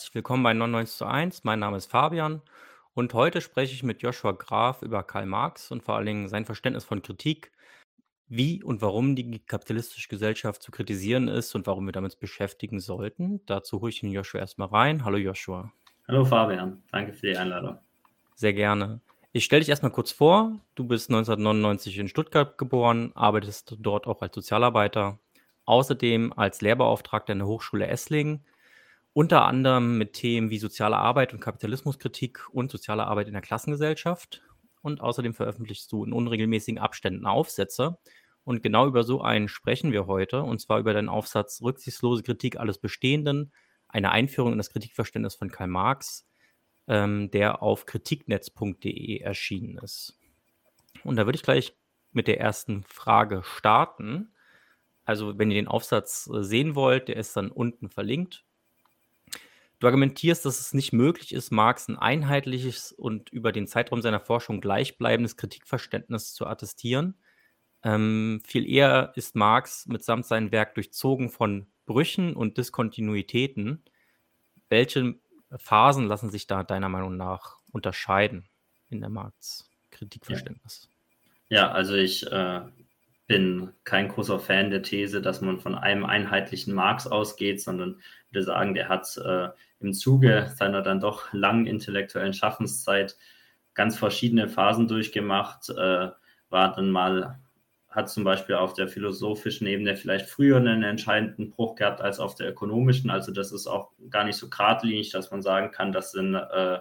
herzlich willkommen bei 99 zu 1. Mein Name ist Fabian und heute spreche ich mit Joshua Graf über Karl Marx und vor allen Dingen sein Verständnis von Kritik, wie und warum die kapitalistische Gesellschaft zu kritisieren ist und warum wir damit beschäftigen sollten. Dazu hole ich den Joshua erstmal rein. Hallo Joshua. Hallo Fabian, danke für die Einladung. Sehr gerne. Ich stelle dich erstmal kurz vor. Du bist 1999 in Stuttgart geboren, arbeitest dort auch als Sozialarbeiter, außerdem als Lehrbeauftragter in der Hochschule Esslingen unter anderem mit Themen wie soziale Arbeit und Kapitalismuskritik und soziale Arbeit in der Klassengesellschaft. Und außerdem veröffentlichst du in unregelmäßigen Abständen Aufsätze. Und genau über so einen sprechen wir heute, und zwar über deinen Aufsatz Rücksichtslose Kritik alles Bestehenden, eine Einführung in das Kritikverständnis von Karl Marx, ähm, der auf kritiknetz.de erschienen ist. Und da würde ich gleich mit der ersten Frage starten. Also, wenn ihr den Aufsatz äh, sehen wollt, der ist dann unten verlinkt. Du argumentierst, dass es nicht möglich ist, Marx ein einheitliches und über den Zeitraum seiner Forschung gleichbleibendes Kritikverständnis zu attestieren. Ähm, viel eher ist Marx mitsamt seinem Werk durchzogen von Brüchen und Diskontinuitäten. Welche Phasen lassen sich da deiner Meinung nach unterscheiden in der Marx Kritikverständnis? Ja, ja also ich äh, bin kein großer Fan der These, dass man von einem einheitlichen Marx ausgeht, sondern würde sagen, der hat äh, im Zuge seiner dann doch langen intellektuellen Schaffenszeit ganz verschiedene Phasen durchgemacht, äh, war dann mal, hat zum Beispiel auf der philosophischen Ebene vielleicht früher einen entscheidenden Bruch gehabt als auf der ökonomischen. Also das ist auch gar nicht so geradlinig, dass man sagen kann, das sind äh,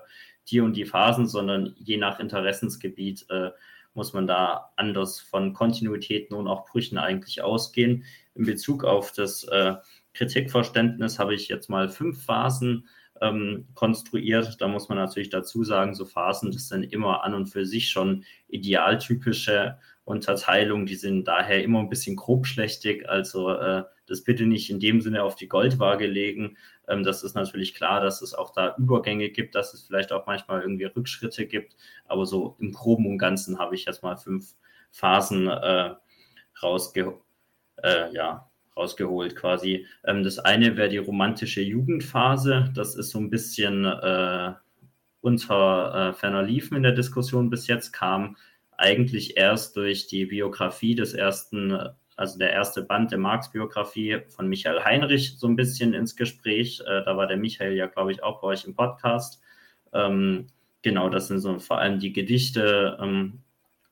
die und die Phasen, sondern je nach Interessensgebiet äh, muss man da anders von Kontinuitäten und auch Brüchen eigentlich ausgehen. In Bezug auf das äh, Kritikverständnis habe ich jetzt mal fünf Phasen ähm, konstruiert. Da muss man natürlich dazu sagen, so Phasen, das sind immer an und für sich schon idealtypische Unterteilungen, die sind daher immer ein bisschen grobschlächtig. Also äh, das bitte nicht in dem Sinne auf die Goldwaage legen. Ähm, das ist natürlich klar, dass es auch da Übergänge gibt, dass es vielleicht auch manchmal irgendwie Rückschritte gibt. Aber so im Groben und Ganzen habe ich jetzt mal fünf Phasen äh, rausge äh, ja, rausgeholt quasi. Ähm, das eine wäre die romantische Jugendphase. Das ist so ein bisschen äh, unter äh, ferner Liefen in der Diskussion bis jetzt, kam eigentlich erst durch die Biografie des ersten also der erste Band der Marx-Biografie von Michael Heinrich so ein bisschen ins Gespräch. Äh, da war der Michael ja, glaube ich, auch bei euch im Podcast. Ähm, genau, das sind so vor allem die Gedichte ähm,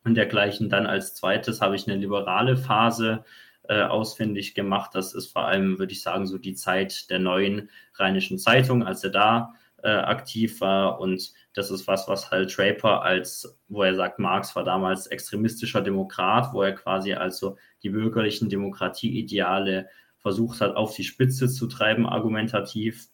und dergleichen. Dann als zweites habe ich eine liberale Phase äh, ausfindig gemacht. Das ist vor allem, würde ich sagen, so die Zeit der neuen Rheinischen Zeitung, als er da äh, aktiv war. Und das ist was, was halt Draper als, wo er sagt, Marx war damals extremistischer Demokrat, wo er quasi also die bürgerlichen Demokratieideale versucht hat, auf die Spitze zu treiben, argumentativ.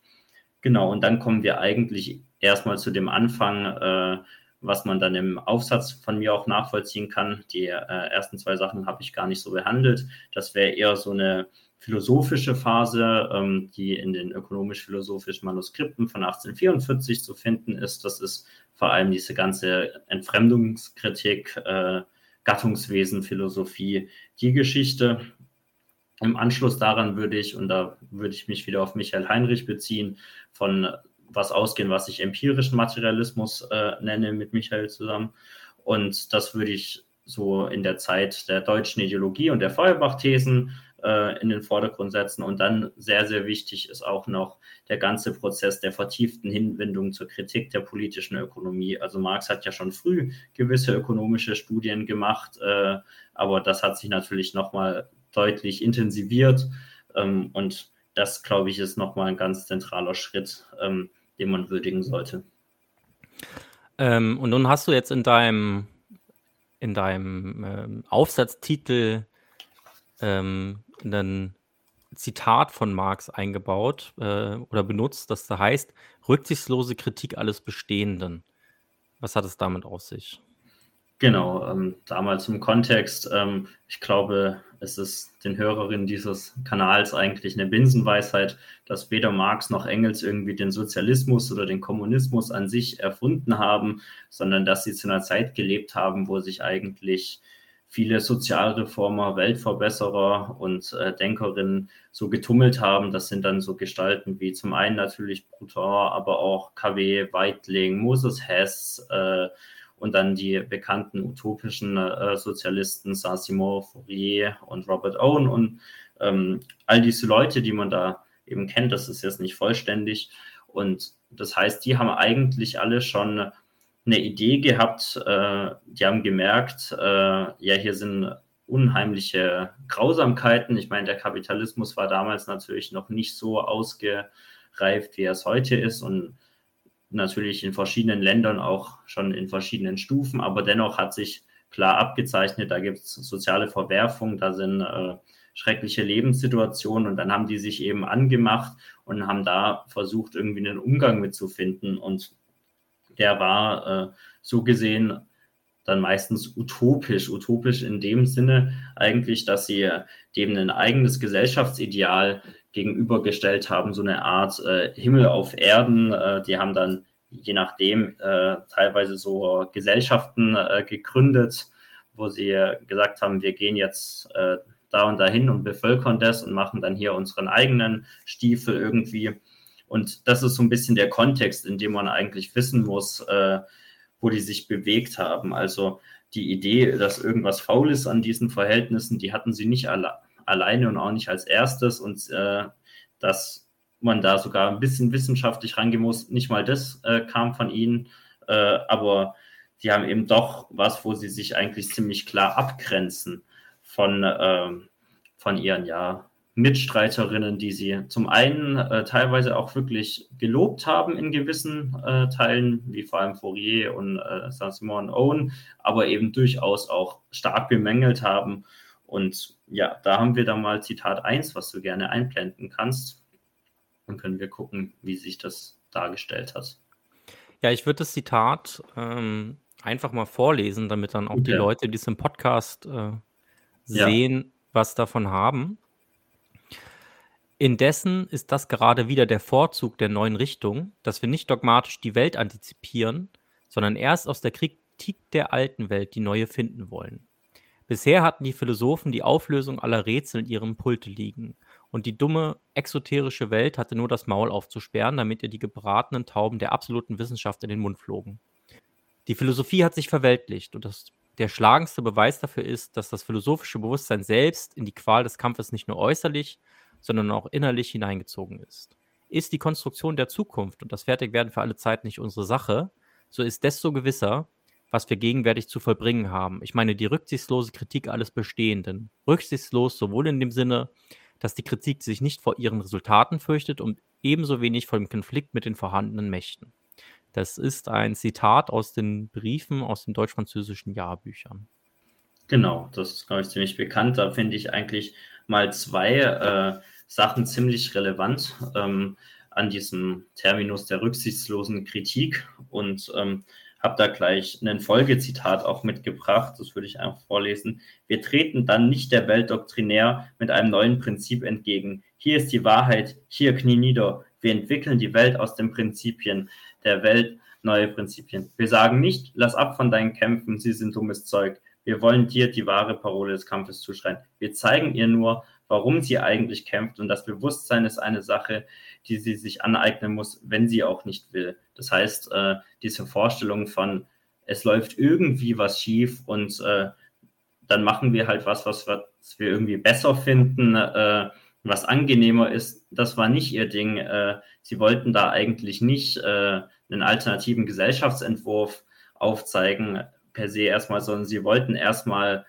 Genau, und dann kommen wir eigentlich erstmal zu dem Anfang, äh, was man dann im Aufsatz von mir auch nachvollziehen kann. Die äh, ersten zwei Sachen habe ich gar nicht so behandelt. Das wäre eher so eine philosophische Phase, ähm, die in den ökonomisch-philosophischen Manuskripten von 1844 zu finden ist. Das ist vor allem diese ganze Entfremdungskritik, äh, Gattungswesen, Philosophie, die Geschichte. Im Anschluss daran würde ich, und da würde ich mich wieder auf Michael Heinrich beziehen, von was ausgehen, was ich empirischen Materialismus äh, nenne, mit Michael zusammen. Und das würde ich so in der Zeit der deutschen Ideologie und der Feuerbach-Thesen äh, in den Vordergrund setzen. Und dann sehr, sehr wichtig ist auch noch der ganze Prozess der vertieften Hinwendung zur Kritik der politischen Ökonomie. Also Marx hat ja schon früh gewisse ökonomische Studien gemacht, äh, aber das hat sich natürlich nochmal deutlich intensiviert. Ähm, und das, glaube ich, ist nochmal ein ganz zentraler Schritt, ähm, den man würdigen sollte. Ähm, und nun hast du jetzt in deinem, in deinem Aufsatztitel ein Zitat von Marx eingebaut äh, oder benutzt, das da heißt, rücksichtslose Kritik alles Bestehenden. Was hat es damit auf sich? Genau, ähm, damals im Kontext, ähm, ich glaube, es ist den Hörerinnen dieses Kanals eigentlich eine Binsenweisheit, dass weder Marx noch Engels irgendwie den Sozialismus oder den Kommunismus an sich erfunden haben, sondern dass sie zu einer Zeit gelebt haben, wo sich eigentlich viele Sozialreformer, Weltverbesserer und äh, Denkerinnen so getummelt haben. Das sind dann so Gestalten wie zum einen natürlich Proudhon, aber auch KW, Weitling, Moses Hess äh, und dann die bekannten utopischen äh, Sozialisten Saint-Simon, Fourier und Robert Owen und ähm, all diese Leute, die man da eben kennt, das ist jetzt nicht vollständig. Und das heißt, die haben eigentlich alle schon eine Idee gehabt, äh, die haben gemerkt, äh, ja, hier sind unheimliche Grausamkeiten. Ich meine, der Kapitalismus war damals natürlich noch nicht so ausgereift, wie er es heute ist und natürlich in verschiedenen Ländern auch schon in verschiedenen Stufen, aber dennoch hat sich klar abgezeichnet, da gibt es soziale Verwerfungen, da sind äh, schreckliche Lebenssituationen und dann haben die sich eben angemacht und haben da versucht, irgendwie einen Umgang mitzufinden und der war äh, so gesehen dann meistens utopisch. Utopisch in dem Sinne eigentlich, dass sie dem ein eigenes Gesellschaftsideal gegenübergestellt haben, so eine Art äh, Himmel auf Erden. Äh, die haben dann je nachdem äh, teilweise so Gesellschaften äh, gegründet, wo sie gesagt haben, wir gehen jetzt äh, da und dahin und bevölkern das und machen dann hier unseren eigenen Stiefel irgendwie. Und das ist so ein bisschen der Kontext, in dem man eigentlich wissen muss, äh, wo die sich bewegt haben. Also die Idee, dass irgendwas faul ist an diesen Verhältnissen, die hatten sie nicht alle, alleine und auch nicht als erstes. Und äh, dass man da sogar ein bisschen wissenschaftlich rangehen muss, nicht mal das äh, kam von ihnen. Äh, aber die haben eben doch was, wo sie sich eigentlich ziemlich klar abgrenzen von, ähm, von ihren ja, Mitstreiterinnen, die sie zum einen äh, teilweise auch wirklich gelobt haben in gewissen äh, Teilen, wie vor allem Fourier und äh, Saint-Simon Owen, aber eben durchaus auch stark bemängelt haben. Und ja, da haben wir dann mal Zitat 1, was du gerne einblenden kannst. Dann können wir gucken, wie sich das dargestellt hat. Ja, ich würde das Zitat ähm, einfach mal vorlesen, damit dann auch okay. die Leute, die es im Podcast äh, sehen, ja. was davon haben. Indessen ist das gerade wieder der Vorzug der neuen Richtung, dass wir nicht dogmatisch die Welt antizipieren, sondern erst aus der Kritik der alten Welt die neue finden wollen. Bisher hatten die Philosophen die Auflösung aller Rätsel in ihrem Pulte liegen, und die dumme, exoterische Welt hatte nur das Maul aufzusperren, damit ihr die gebratenen Tauben der absoluten Wissenschaft in den Mund flogen. Die Philosophie hat sich verweltlicht, und das, der schlagendste Beweis dafür ist, dass das philosophische Bewusstsein selbst in die Qual des Kampfes nicht nur äußerlich, sondern auch innerlich hineingezogen ist. Ist die Konstruktion der Zukunft und das Fertigwerden für alle Zeit nicht unsere Sache, so ist desto gewisser, was wir gegenwärtig zu vollbringen haben. Ich meine die rücksichtslose Kritik alles Bestehenden. Rücksichtslos sowohl in dem Sinne, dass die Kritik sich nicht vor ihren Resultaten fürchtet und ebenso wenig vor dem Konflikt mit den vorhandenen Mächten. Das ist ein Zitat aus den Briefen aus den deutsch-französischen Jahrbüchern. Genau, das ist, glaube ich, ziemlich bekannt. Da finde ich eigentlich mal zwei äh, Sachen ziemlich relevant ähm, an diesem Terminus der rücksichtslosen Kritik und ähm, habe da gleich ein Folgezitat auch mitgebracht, das würde ich einfach vorlesen. Wir treten dann nicht der Welt doktrinär mit einem neuen Prinzip entgegen. Hier ist die Wahrheit, hier knie nieder. Wir entwickeln die Welt aus den Prinzipien der Welt, neue Prinzipien. Wir sagen nicht, lass ab von deinen Kämpfen, sie sind dummes Zeug. Wir wollen dir die wahre Parole des Kampfes zuschreien. Wir zeigen ihr nur, warum sie eigentlich kämpft. Und das Bewusstsein ist eine Sache, die sie sich aneignen muss, wenn sie auch nicht will. Das heißt, äh, diese Vorstellung von, es läuft irgendwie was schief und äh, dann machen wir halt was, was, was wir irgendwie besser finden, äh, was angenehmer ist, das war nicht ihr Ding. Äh, sie wollten da eigentlich nicht äh, einen alternativen Gesellschaftsentwurf aufzeigen, per se erstmal, sondern sie wollten erstmal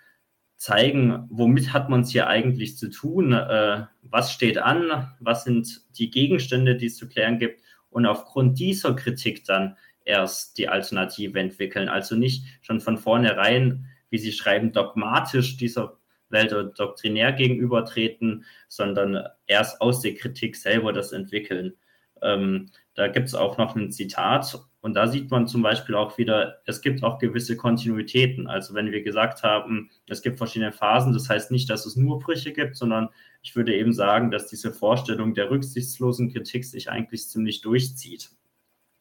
zeigen, womit hat man es hier eigentlich zu tun, äh, was steht an, was sind die Gegenstände, die es zu klären gibt und aufgrund dieser Kritik dann erst die Alternative entwickeln. Also nicht schon von vornherein, wie Sie schreiben, dogmatisch dieser Welt oder doktrinär gegenübertreten, sondern erst aus der Kritik selber das entwickeln. Ähm, da gibt es auch noch ein Zitat und da sieht man zum Beispiel auch wieder, es gibt auch gewisse Kontinuitäten. Also wenn wir gesagt haben, es gibt verschiedene Phasen, das heißt nicht, dass es nur Brüche gibt, sondern ich würde eben sagen, dass diese Vorstellung der rücksichtslosen Kritik sich eigentlich ziemlich durchzieht.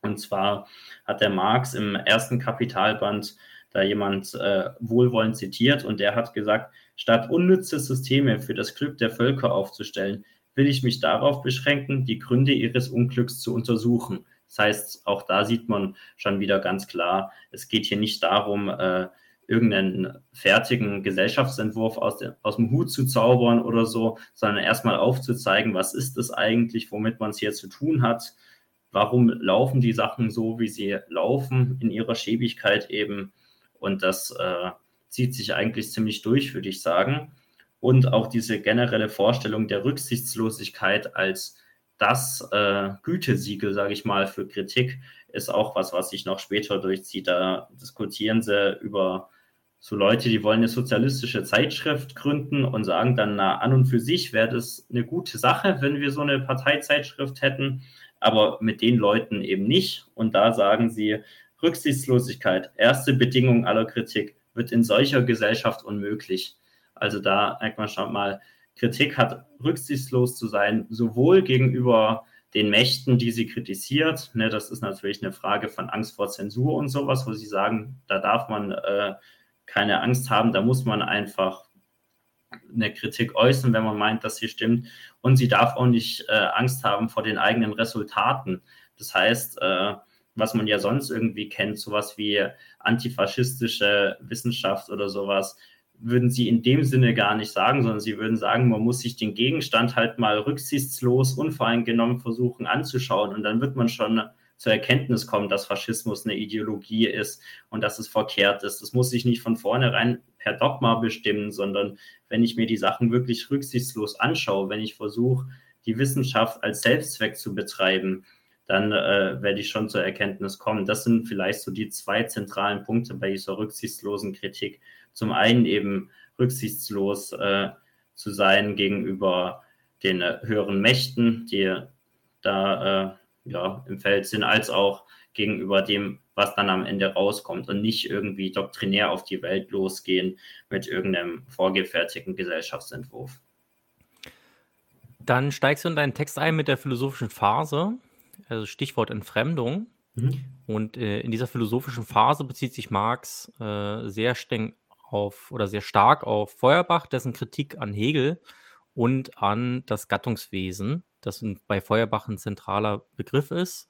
Und zwar hat der Marx im ersten Kapitalband da jemand äh, wohlwollend zitiert und der hat gesagt, statt unnütze Systeme für das Glück der Völker aufzustellen, will ich mich darauf beschränken, die Gründe ihres Unglücks zu untersuchen. Das heißt, auch da sieht man schon wieder ganz klar, es geht hier nicht darum, äh, irgendeinen fertigen Gesellschaftsentwurf aus, de, aus dem Hut zu zaubern oder so, sondern erstmal aufzuzeigen, was ist es eigentlich, womit man es hier zu tun hat, warum laufen die Sachen so, wie sie laufen, in ihrer Schäbigkeit eben. Und das äh, zieht sich eigentlich ziemlich durch, würde ich sagen. Und auch diese generelle Vorstellung der Rücksichtslosigkeit als das äh, Gütesiegel, sage ich mal, für Kritik ist auch was, was sich noch später durchzieht. Da diskutieren sie über so Leute, die wollen eine sozialistische Zeitschrift gründen und sagen dann, na, an und für sich wäre das eine gute Sache, wenn wir so eine Parteizeitschrift hätten, aber mit den Leuten eben nicht. Und da sagen sie, Rücksichtslosigkeit, erste Bedingung aller Kritik, wird in solcher Gesellschaft unmöglich. Also da merkt man schon mal, Kritik hat rücksichtslos zu sein, sowohl gegenüber den Mächten, die sie kritisiert. Ne, das ist natürlich eine Frage von Angst vor Zensur und sowas, wo sie sagen, da darf man äh, keine Angst haben, da muss man einfach eine Kritik äußern, wenn man meint, dass sie stimmt. Und sie darf auch nicht äh, Angst haben vor den eigenen Resultaten. Das heißt, äh, was man ja sonst irgendwie kennt, sowas wie antifaschistische Wissenschaft oder sowas, würden sie in dem Sinne gar nicht sagen, sondern sie würden sagen, man muss sich den Gegenstand halt mal rücksichtslos, unvoreingenommen versuchen anzuschauen und dann wird man schon zur Erkenntnis kommen, dass Faschismus eine Ideologie ist und dass es verkehrt ist. Das muss sich nicht von vornherein per Dogma bestimmen, sondern wenn ich mir die Sachen wirklich rücksichtslos anschaue, wenn ich versuche, die Wissenschaft als Selbstzweck zu betreiben, dann äh, werde ich schon zur Erkenntnis kommen. Das sind vielleicht so die zwei zentralen Punkte bei dieser rücksichtslosen Kritik. Zum einen eben rücksichtslos äh, zu sein gegenüber den äh, höheren Mächten, die da äh, ja, im Feld sind, als auch gegenüber dem, was dann am Ende rauskommt und nicht irgendwie doktrinär auf die Welt losgehen mit irgendeinem vorgefertigten Gesellschaftsentwurf. Dann steigst du in deinen Text ein mit der philosophischen Phase, also Stichwort Entfremdung. Mhm. Und äh, in dieser philosophischen Phase bezieht sich Marx äh, sehr streng auf oder sehr stark auf Feuerbach, dessen Kritik an Hegel und an das Gattungswesen das bei Feuerbach ein zentraler Begriff ist.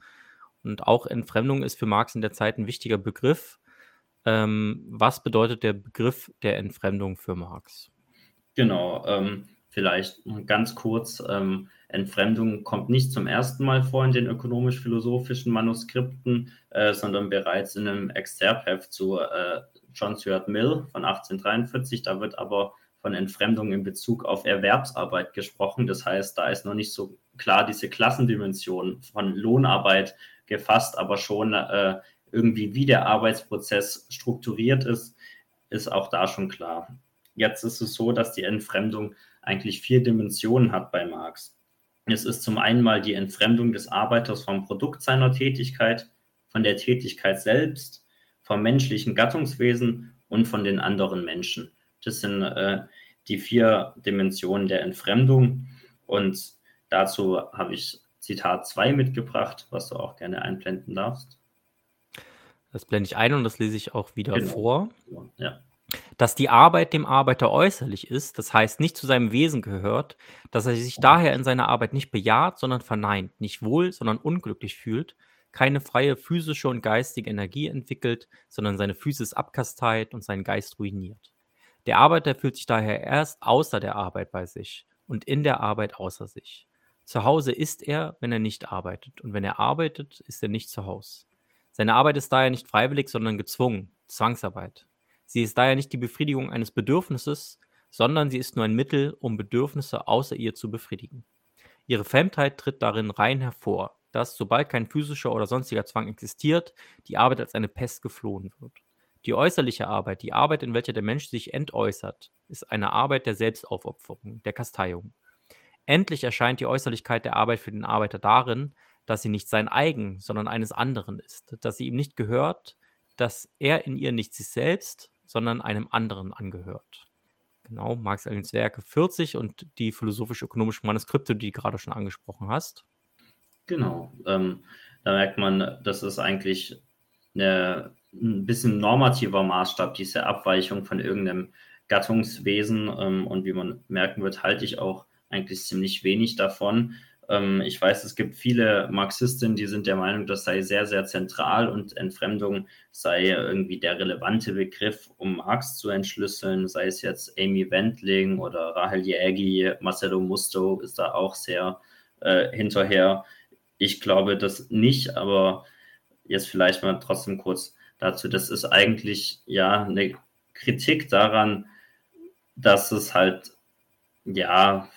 Und auch Entfremdung ist für Marx in der Zeit ein wichtiger Begriff. Ähm, was bedeutet der Begriff der Entfremdung für Marx? Genau, ähm, vielleicht ganz kurz. Ähm, Entfremdung kommt nicht zum ersten Mal vor in den ökonomisch-philosophischen Manuskripten, äh, sondern bereits in einem Exzerpheft zu äh, John Stuart Mill von 1843. Da wird aber von Entfremdung in Bezug auf Erwerbsarbeit gesprochen. Das heißt, da ist noch nicht so klar diese Klassendimension von Lohnarbeit gefasst, aber schon äh, irgendwie, wie der Arbeitsprozess strukturiert ist, ist auch da schon klar. Jetzt ist es so, dass die Entfremdung eigentlich vier Dimensionen hat bei Marx. Es ist zum einen mal die Entfremdung des Arbeiters vom Produkt seiner Tätigkeit, von der Tätigkeit selbst, vom menschlichen Gattungswesen und von den anderen Menschen. Das sind äh, die vier Dimensionen der Entfremdung. Und dazu habe ich Zitat 2 mitgebracht, was du auch gerne einblenden darfst. Das blende ich ein und das lese ich auch wieder genau. vor. Ja. Dass die Arbeit dem Arbeiter äußerlich ist, das heißt nicht zu seinem Wesen gehört, dass er sich daher in seiner Arbeit nicht bejaht, sondern verneint, nicht wohl, sondern unglücklich fühlt, keine freie physische und geistige Energie entwickelt, sondern seine Physis abkasteit und seinen Geist ruiniert. Der Arbeiter fühlt sich daher erst außer der Arbeit bei sich und in der Arbeit außer sich. Zu Hause ist er, wenn er nicht arbeitet, und wenn er arbeitet, ist er nicht zu Hause. Seine Arbeit ist daher nicht freiwillig, sondern gezwungen, Zwangsarbeit. Sie ist daher nicht die Befriedigung eines Bedürfnisses, sondern sie ist nur ein Mittel, um Bedürfnisse außer ihr zu befriedigen. Ihre Fremdheit tritt darin rein hervor, dass, sobald kein physischer oder sonstiger Zwang existiert, die Arbeit als eine Pest geflohen wird. Die äußerliche Arbeit, die Arbeit, in welcher der Mensch sich entäußert, ist eine Arbeit der Selbstaufopferung, der Kasteiung. Endlich erscheint die Äußerlichkeit der Arbeit für den Arbeiter darin, dass sie nicht sein eigen, sondern eines anderen ist, dass sie ihm nicht gehört, dass er in ihr nicht sich selbst, sondern einem anderen angehört. Genau, Marx Engels Werke 40 und die philosophisch-ökonomischen Manuskripte, die du gerade schon angesprochen hast. Genau, ähm, da merkt man, das ist eigentlich eine ein bisschen normativer Maßstab, diese Abweichung von irgendeinem Gattungswesen. Ähm, und wie man merken wird, halte ich auch eigentlich ziemlich wenig davon. Ähm, ich weiß, es gibt viele Marxistinnen, die sind der Meinung, das sei sehr, sehr zentral und Entfremdung sei irgendwie der relevante Begriff, um Marx zu entschlüsseln, sei es jetzt Amy Wendling oder Rahel Jägi, Marcelo Musto ist da auch sehr äh, hinterher. Ich glaube das nicht, aber jetzt vielleicht mal trotzdem kurz dazu. Das ist eigentlich ja eine Kritik daran, dass es halt ja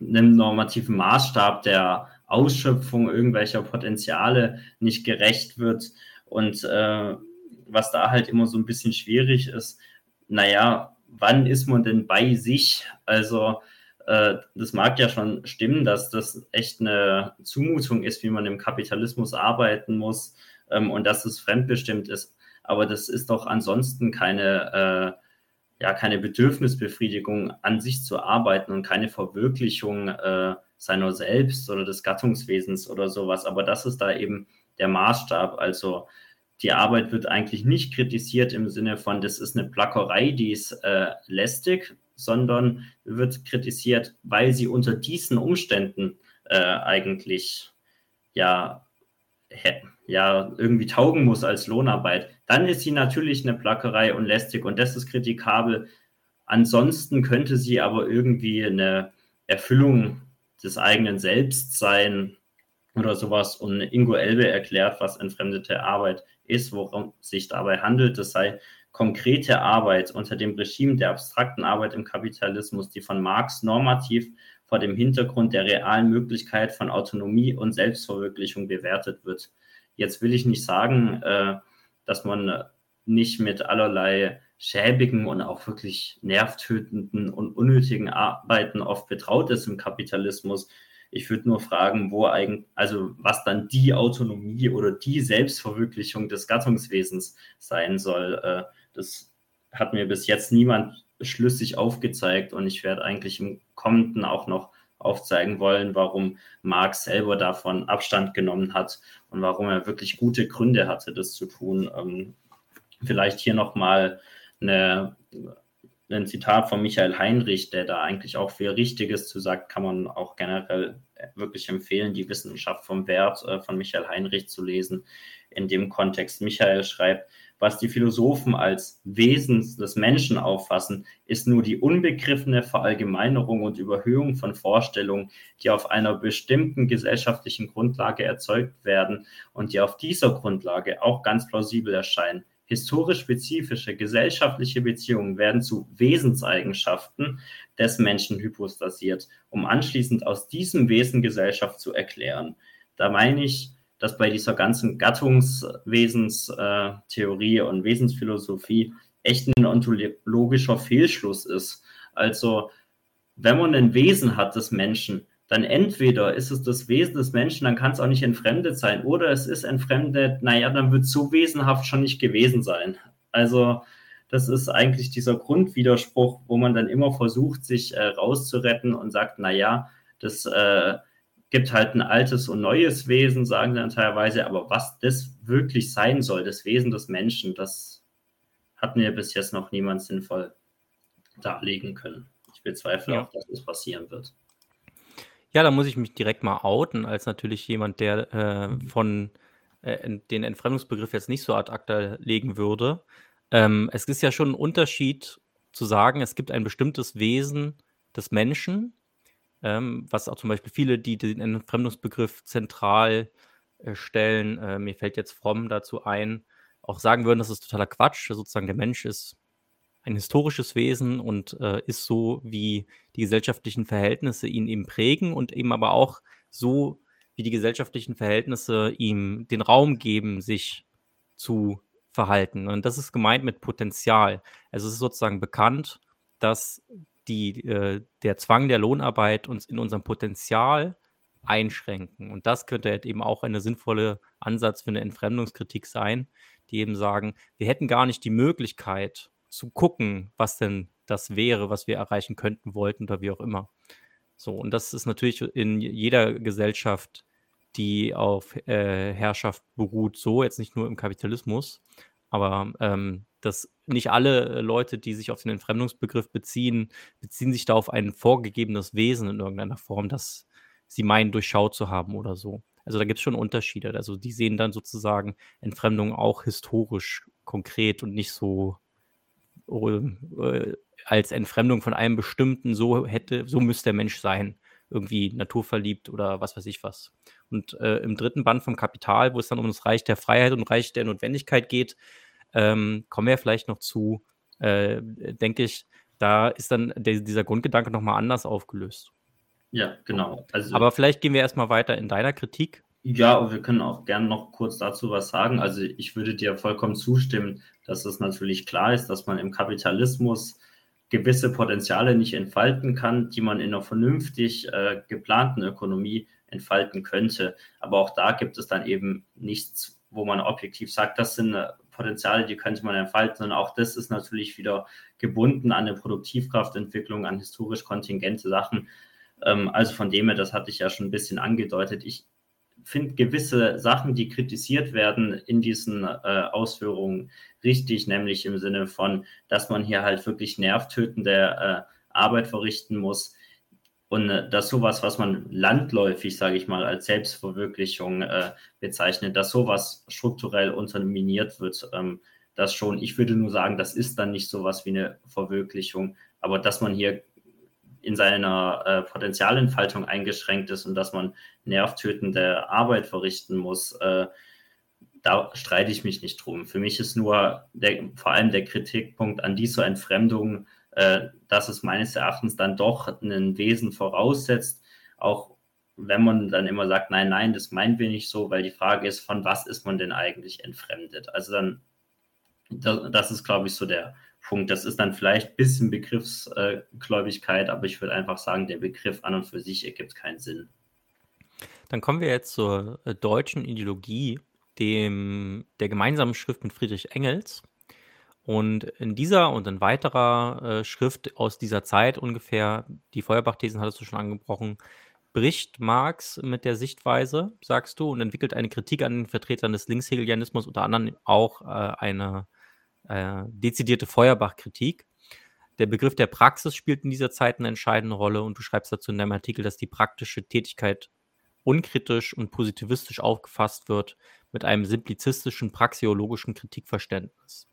einem normativen Maßstab der Ausschöpfung irgendwelcher Potenziale nicht gerecht wird. Und äh, was da halt immer so ein bisschen schwierig ist, naja, wann ist man denn bei sich? Also äh, das mag ja schon stimmen, dass das echt eine Zumutung ist, wie man im Kapitalismus arbeiten muss ähm, und dass es fremdbestimmt ist. Aber das ist doch ansonsten keine äh, ja keine Bedürfnisbefriedigung an sich zu arbeiten und keine Verwirklichung äh, seiner selbst oder des Gattungswesens oder sowas. Aber das ist da eben der Maßstab. Also die Arbeit wird eigentlich nicht kritisiert im Sinne von, das ist eine Plackerei, die ist äh, lästig, sondern wird kritisiert, weil sie unter diesen Umständen äh, eigentlich ja, ja irgendwie taugen muss als Lohnarbeit dann ist sie natürlich eine Plackerei und lästig und das ist kritikabel. Ansonsten könnte sie aber irgendwie eine Erfüllung des eigenen Selbst sein oder sowas. Und Ingo Elbe erklärt, was entfremdete Arbeit ist, worum sich dabei handelt. Das sei konkrete Arbeit unter dem Regime der abstrakten Arbeit im Kapitalismus, die von Marx normativ vor dem Hintergrund der realen Möglichkeit von Autonomie und Selbstverwirklichung bewertet wird. Jetzt will ich nicht sagen, äh, dass man nicht mit allerlei schäbigen und auch wirklich nervtötenden und unnötigen Arbeiten oft betraut ist im Kapitalismus. Ich würde nur fragen, wo eigentlich, also was dann die Autonomie oder die Selbstverwirklichung des Gattungswesens sein soll. Das hat mir bis jetzt niemand schlüssig aufgezeigt und ich werde eigentlich im kommenden auch noch aufzeigen wollen, warum Marx selber davon Abstand genommen hat und warum er wirklich gute Gründe hatte, das zu tun. Ähm, vielleicht hier nochmal ein Zitat von Michael Heinrich, der da eigentlich auch viel Richtiges zu sagt, kann man auch generell wirklich empfehlen, die Wissenschaft vom Wert äh, von Michael Heinrich zu lesen. In dem Kontext, Michael schreibt, was die Philosophen als Wesen des Menschen auffassen, ist nur die unbegriffene Verallgemeinerung und Überhöhung von Vorstellungen, die auf einer bestimmten gesellschaftlichen Grundlage erzeugt werden und die auf dieser Grundlage auch ganz plausibel erscheinen. Historisch spezifische gesellschaftliche Beziehungen werden zu Wesenseigenschaften des Menschen hypostasiert, um anschließend aus diesem Wesen Gesellschaft zu erklären. Da meine ich, dass bei dieser ganzen Gattungswesenstheorie äh, und Wesensphilosophie echt ein ontologischer Fehlschluss ist. Also, wenn man ein Wesen hat des Menschen, dann entweder ist es das Wesen des Menschen, dann kann es auch nicht entfremdet sein, oder es ist entfremdet, naja, dann wird es so wesenhaft schon nicht gewesen sein. Also, das ist eigentlich dieser Grundwiderspruch, wo man dann immer versucht, sich äh, rauszuretten und sagt, naja, das äh, gibt halt ein altes und neues Wesen, sagen sie dann teilweise, aber was das wirklich sein soll, das Wesen des Menschen, das hat mir bis jetzt noch niemand sinnvoll darlegen können. Ich bezweifle ja. auch, dass es passieren wird. Ja, da muss ich mich direkt mal outen, als natürlich jemand, der äh, von äh, den Entfremdungsbegriff jetzt nicht so ad acta legen würde. Ähm, es ist ja schon ein Unterschied zu sagen, es gibt ein bestimmtes Wesen des Menschen, ähm, was auch zum Beispiel viele, die den Entfremdungsbegriff zentral äh, stellen, äh, mir fällt jetzt Fromm dazu ein, auch sagen würden, das ist totaler Quatsch. Sozusagen der Mensch ist ein historisches Wesen und äh, ist so, wie die gesellschaftlichen Verhältnisse ihn eben prägen und eben aber auch so, wie die gesellschaftlichen Verhältnisse ihm den Raum geben, sich zu verhalten. Und das ist gemeint mit Potenzial. Also es ist sozusagen bekannt, dass die, äh, der Zwang der Lohnarbeit uns in unserem Potenzial einschränken. Und das könnte halt eben auch eine sinnvolle Ansatz für eine Entfremdungskritik sein, die eben sagen, wir hätten gar nicht die Möglichkeit zu gucken, was denn das wäre, was wir erreichen könnten, wollten oder wie auch immer. So, und das ist natürlich in jeder Gesellschaft, die auf äh, Herrschaft beruht, so, jetzt nicht nur im Kapitalismus. aber ähm, dass nicht alle Leute, die sich auf den Entfremdungsbegriff beziehen, beziehen sich da auf ein vorgegebenes Wesen in irgendeiner Form, das sie meinen, durchschaut zu haben oder so. Also da gibt es schon Unterschiede. Also die sehen dann sozusagen Entfremdung auch historisch konkret und nicht so äh, als Entfremdung von einem bestimmten, so hätte, so müsste der Mensch sein, irgendwie naturverliebt oder was weiß ich was. Und äh, im dritten Band vom Kapital, wo es dann um das Reich der Freiheit und Reich der Notwendigkeit geht, ähm, kommen wir vielleicht noch zu, äh, denke ich, da ist dann der, dieser Grundgedanke nochmal anders aufgelöst. Ja, genau. Also, Aber vielleicht gehen wir erstmal weiter in deiner Kritik. Ja, und wir können auch gerne noch kurz dazu was sagen. Also ich würde dir vollkommen zustimmen, dass es natürlich klar ist, dass man im Kapitalismus gewisse Potenziale nicht entfalten kann, die man in einer vernünftig äh, geplanten Ökonomie entfalten könnte. Aber auch da gibt es dann eben nichts, wo man objektiv sagt, das sind äh, Potenziale, die könnte man entfalten. Und auch das ist natürlich wieder gebunden an eine Produktivkraftentwicklung, an historisch kontingente Sachen. Ähm, also von dem her, das hatte ich ja schon ein bisschen angedeutet. Ich finde gewisse Sachen, die kritisiert werden in diesen äh, Ausführungen richtig, nämlich im Sinne von, dass man hier halt wirklich nervtötende äh, Arbeit verrichten muss. Und äh, dass sowas, was man landläufig, sage ich mal, als Selbstverwirklichung äh, bezeichnet, dass sowas strukturell unterminiert wird, ähm, das schon. Ich würde nur sagen, das ist dann nicht sowas wie eine Verwirklichung, aber dass man hier in seiner äh, Potenzialentfaltung eingeschränkt ist und dass man nervtötende Arbeit verrichten muss, äh, da streite ich mich nicht drum. Für mich ist nur der, vor allem der Kritikpunkt an dieser Entfremdung, äh, dass es meines Erachtens dann doch ein Wesen voraussetzt, auch wenn man dann immer sagt, nein, nein, das meinen wir nicht so, weil die Frage ist, von was ist man denn eigentlich entfremdet? Also dann, das ist, glaube ich, so der, Punkt. Das ist dann vielleicht ein bisschen Begriffsgläubigkeit, aber ich würde einfach sagen, der Begriff an und für sich ergibt keinen Sinn. Dann kommen wir jetzt zur äh, deutschen Ideologie, dem, der gemeinsamen Schrift mit Friedrich Engels. Und in dieser und in weiterer äh, Schrift aus dieser Zeit ungefähr, die Feuerbach-Thesen hattest du schon angebrochen, bricht Marx mit der Sichtweise, sagst du, und entwickelt eine Kritik an den Vertretern des Linkshegelianismus, unter anderem auch äh, eine äh, dezidierte Feuerbach-Kritik. Der Begriff der Praxis spielt in dieser Zeit eine entscheidende Rolle und du schreibst dazu in deinem Artikel, dass die praktische Tätigkeit unkritisch und positivistisch aufgefasst wird mit einem simplizistischen praxiologischen Kritikverständnis.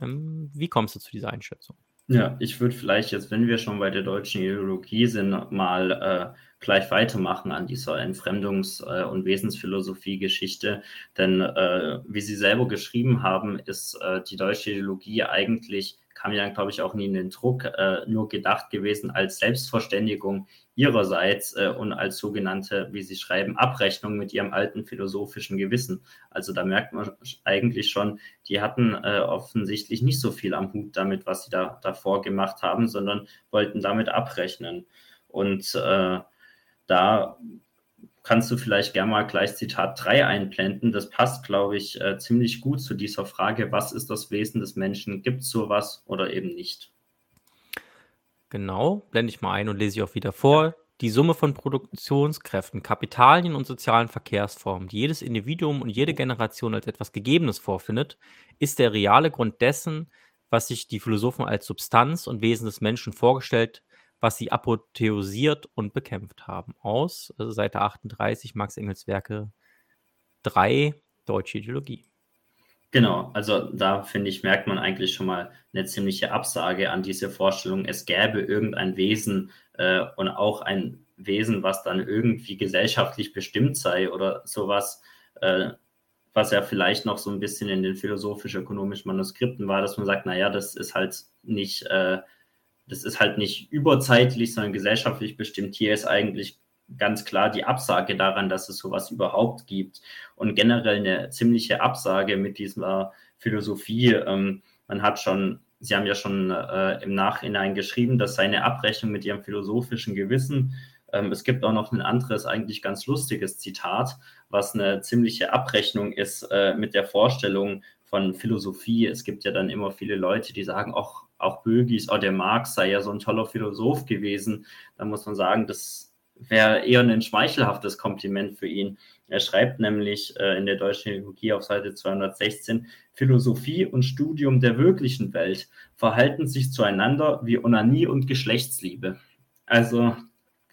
Ähm, wie kommst du zu dieser Einschätzung? Ja, ich würde vielleicht jetzt, wenn wir schon bei der deutschen Ideologie sind, mal äh, gleich weitermachen an dieser Entfremdungs- äh, und Wesensphilosophie-Geschichte. Denn äh, wie Sie selber geschrieben haben, ist äh, die deutsche Ideologie eigentlich kam ja, glaube ich, auch nie in den Druck, äh, nur gedacht gewesen als Selbstverständigung ihrerseits äh, und als sogenannte, wie Sie schreiben, Abrechnung mit ihrem alten philosophischen Gewissen. Also da merkt man eigentlich schon, die hatten äh, offensichtlich nicht so viel am Hut damit, was sie da davor gemacht haben, sondern wollten damit abrechnen. Und äh, da kannst du vielleicht gerne mal gleich Zitat 3 einblenden. Das passt, glaube ich, äh, ziemlich gut zu dieser Frage, was ist das Wesen des Menschen? Gibt es sowas oder eben nicht? Genau, blende ich mal ein und lese ich auch wieder vor. Die Summe von Produktionskräften, Kapitalien und sozialen Verkehrsformen, die jedes Individuum und jede Generation als etwas Gegebenes vorfindet, ist der reale Grund dessen, was sich die Philosophen als Substanz und Wesen des Menschen vorgestellt was sie apotheosiert und bekämpft haben. Aus also Seite 38 Max Engels Werke 3 Deutsche Ideologie. Genau, also da finde ich, merkt man eigentlich schon mal eine ziemliche Absage an diese Vorstellung, es gäbe irgendein Wesen äh, und auch ein Wesen, was dann irgendwie gesellschaftlich bestimmt sei oder sowas, äh, was ja vielleicht noch so ein bisschen in den philosophisch-ökonomischen Manuskripten war, dass man sagt, naja, das ist halt nicht äh, das ist halt nicht überzeitlich, sondern gesellschaftlich bestimmt. Hier ist eigentlich ganz klar die Absage daran, dass es sowas überhaupt gibt und generell eine ziemliche Absage mit dieser Philosophie. Ähm, man hat schon, Sie haben ja schon äh, im Nachhinein geschrieben, dass seine Abrechnung mit Ihrem philosophischen Gewissen ähm, es gibt auch noch ein anderes, eigentlich ganz lustiges Zitat, was eine ziemliche Abrechnung ist äh, mit der Vorstellung von Philosophie. Es gibt ja dann immer viele Leute, die sagen, ach, auch Bögis, auch der Marx sei ja so ein toller Philosoph gewesen. Da muss man sagen, das wäre eher ein schmeichelhaftes Kompliment für ihn. Er schreibt nämlich äh, in der deutschen Ideologie auf Seite 216, Philosophie und Studium der wirklichen Welt verhalten sich zueinander wie Onanie und Geschlechtsliebe. Also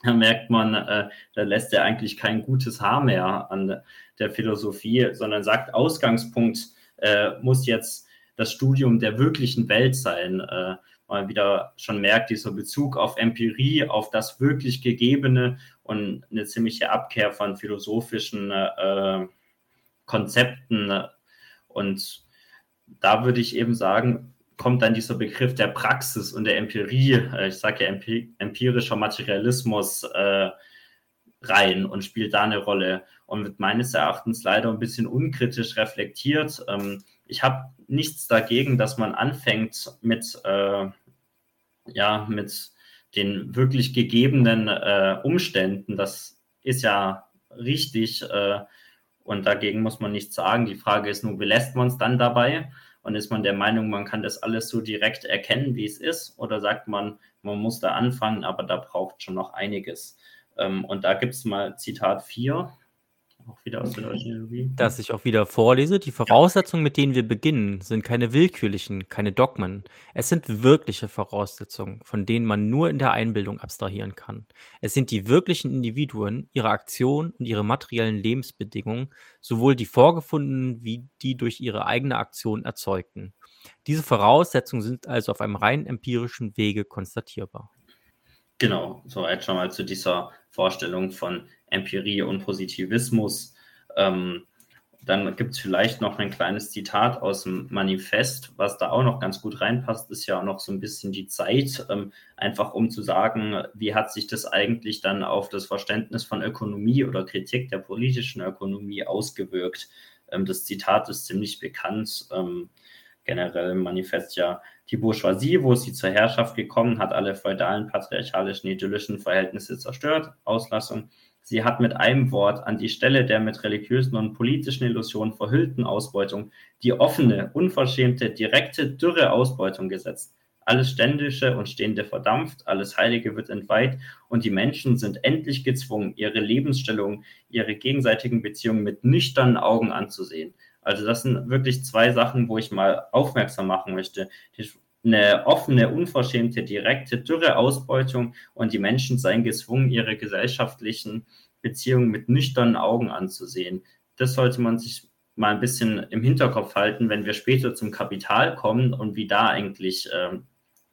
da merkt man, äh, da lässt er eigentlich kein gutes Haar mehr an der Philosophie, sondern sagt, Ausgangspunkt äh, muss jetzt das Studium der wirklichen Welt sein. Äh, man wieder schon merkt, dieser Bezug auf Empirie, auf das wirklich Gegebene und eine ziemliche Abkehr von philosophischen äh, Konzepten. Und da würde ich eben sagen, kommt dann dieser Begriff der Praxis und der Empirie, äh, ich sage ja empirischer Materialismus, äh, rein und spielt da eine Rolle und wird meines Erachtens leider ein bisschen unkritisch reflektiert. Ähm, ich habe nichts dagegen, dass man anfängt mit, äh, ja, mit den wirklich gegebenen äh, Umständen. Das ist ja richtig äh, und dagegen muss man nichts sagen. Die Frage ist nur, belässt man es dann dabei? Und ist man der Meinung, man kann das alles so direkt erkennen, wie es ist? Oder sagt man, man muss da anfangen, aber da braucht schon noch einiges? Ähm, und da gibt es mal Zitat 4 auch wieder aus der deutschen. Dass ich auch wieder vorlese, die Voraussetzungen, mit denen wir beginnen, sind keine willkürlichen, keine Dogmen. Es sind wirkliche Voraussetzungen, von denen man nur in der Einbildung abstrahieren kann. Es sind die wirklichen Individuen, ihre Aktion und ihre materiellen Lebensbedingungen, sowohl die vorgefundenen wie die durch ihre eigene Aktion erzeugten. Diese Voraussetzungen sind also auf einem rein empirischen Wege konstatierbar. Genau, soweit schon mal zu dieser Vorstellung von Empirie und Positivismus. Ähm, dann gibt es vielleicht noch ein kleines Zitat aus dem Manifest, was da auch noch ganz gut reinpasst, ist ja auch noch so ein bisschen die Zeit, ähm, einfach um zu sagen, wie hat sich das eigentlich dann auf das Verständnis von Ökonomie oder Kritik der politischen Ökonomie ausgewirkt. Ähm, das Zitat ist ziemlich bekannt. Ähm, generell im Manifest ja die Bourgeoisie, wo sie zur Herrschaft gekommen hat, alle feudalen, patriarchalischen, idyllischen Verhältnisse zerstört, Auslassung. Sie hat mit einem Wort an die Stelle der mit religiösen und politischen Illusionen verhüllten Ausbeutung die offene, unverschämte, direkte, dürre Ausbeutung gesetzt. Alles Ständische und Stehende verdampft, alles Heilige wird entweiht und die Menschen sind endlich gezwungen, ihre Lebensstellung, ihre gegenseitigen Beziehungen mit nüchternen Augen anzusehen. Also das sind wirklich zwei Sachen, wo ich mal aufmerksam machen möchte. eine offene, unverschämte, direkte, dürre Ausbeutung und die Menschen seien gezwungen, ihre gesellschaftlichen Beziehungen mit nüchternen Augen anzusehen. Das sollte man sich mal ein bisschen im Hinterkopf halten, wenn wir später zum Kapital kommen und wie da eigentlich ähm,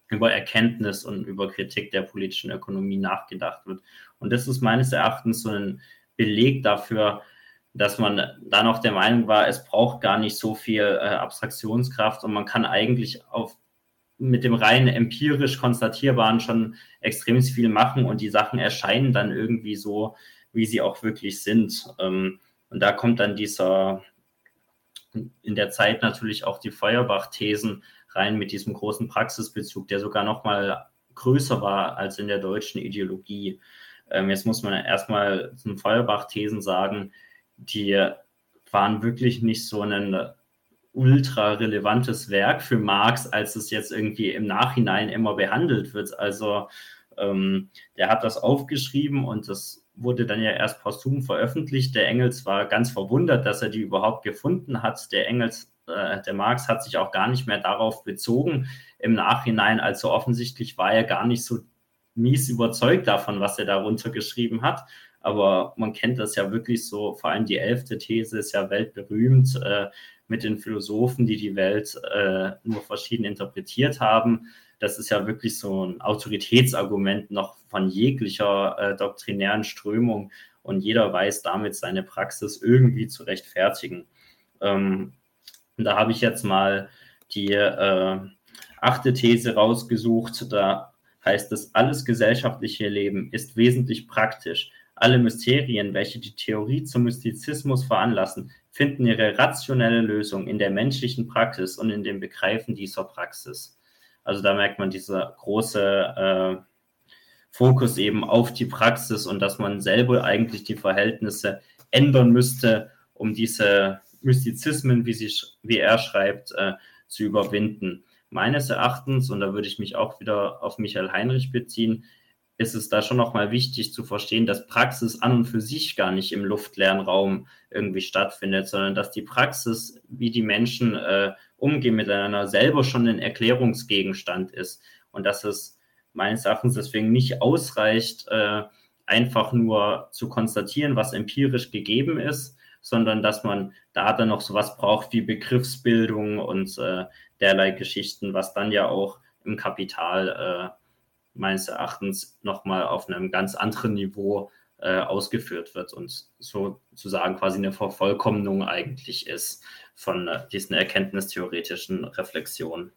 über Erkenntnis und über Kritik der politischen Ökonomie nachgedacht wird. Und das ist meines Erachtens so ein Beleg dafür, dass man da noch der Meinung war, es braucht gar nicht so viel äh, Abstraktionskraft und man kann eigentlich auf, mit dem rein empirisch konstatierbaren schon extrem viel machen und die Sachen erscheinen dann irgendwie so, wie sie auch wirklich sind. Ähm, und da kommt dann dieser, in der Zeit natürlich auch die Feuerbach-Thesen rein mit diesem großen Praxisbezug, der sogar noch mal größer war als in der deutschen Ideologie. Ähm, jetzt muss man erstmal zum Feuerbach-Thesen sagen, die waren wirklich nicht so ein ultra relevantes Werk für Marx, als es jetzt irgendwie im Nachhinein immer behandelt wird. Also ähm, der hat das aufgeschrieben und das wurde dann ja erst posthum veröffentlicht. Der Engels war ganz verwundert, dass er die überhaupt gefunden hat. Der Engels, äh, der Marx hat sich auch gar nicht mehr darauf bezogen im Nachhinein. Also offensichtlich war er gar nicht so mies überzeugt davon, was er darunter geschrieben hat aber man kennt das ja wirklich so, vor allem die elfte These ist ja weltberühmt äh, mit den Philosophen, die die Welt äh, nur verschieden interpretiert haben. Das ist ja wirklich so ein Autoritätsargument noch von jeglicher äh, doktrinären Strömung und jeder weiß damit seine Praxis irgendwie zu rechtfertigen. Ähm, da habe ich jetzt mal die äh, achte These rausgesucht. Da heißt es, alles gesellschaftliche Leben ist wesentlich praktisch. Alle Mysterien, welche die Theorie zum Mystizismus veranlassen, finden ihre rationelle Lösung in der menschlichen Praxis und in dem Begreifen dieser Praxis. Also da merkt man dieser große äh, Fokus eben auf die Praxis und dass man selber eigentlich die Verhältnisse ändern müsste, um diese Mystizismen, wie, sie, wie er schreibt, äh, zu überwinden. Meines Erachtens, und da würde ich mich auch wieder auf Michael Heinrich beziehen, ist es da schon nochmal wichtig zu verstehen, dass Praxis an und für sich gar nicht im luftleeren Raum irgendwie stattfindet, sondern dass die Praxis, wie die Menschen äh, umgehen miteinander, selber schon ein Erklärungsgegenstand ist. Und dass es meines Erachtens deswegen nicht ausreicht, äh, einfach nur zu konstatieren, was empirisch gegeben ist, sondern dass man da dann noch sowas braucht wie Begriffsbildung und äh, derlei Geschichten, was dann ja auch im Kapital äh, meines Erachtens nochmal auf einem ganz anderen Niveau äh, ausgeführt wird und sozusagen quasi eine Vervollkommnung eigentlich ist von äh, diesen erkenntnistheoretischen Reflexionen.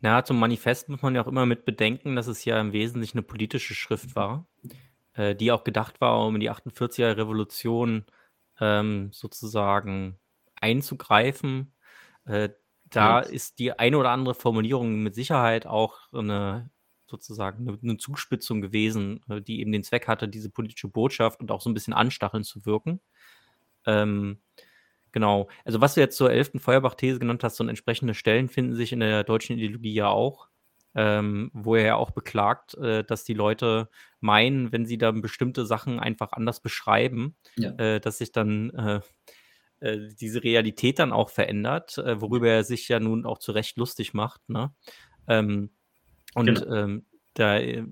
Na, zum Manifest muss man ja auch immer mit bedenken, dass es ja im Wesentlichen eine politische Schrift war, äh, die auch gedacht war, um in die 48er Revolution ähm, sozusagen einzugreifen. Äh, da ja. ist die eine oder andere Formulierung mit Sicherheit auch eine sozusagen eine, eine Zuspitzung gewesen, äh, die eben den Zweck hatte, diese politische Botschaft und auch so ein bisschen anstacheln zu wirken. Ähm, genau. Also was du jetzt zur elften Feuerbach-These genannt hast, so entsprechende Stellen finden sich in der deutschen Ideologie ja auch, ähm, wo er ja auch beklagt, äh, dass die Leute meinen, wenn sie dann bestimmte Sachen einfach anders beschreiben, ja. äh, dass sich dann äh, äh diese Realität dann auch verändert, äh, worüber er sich ja nun auch zu Recht lustig macht. Ne? Ähm, und genau. ähm, da, äh,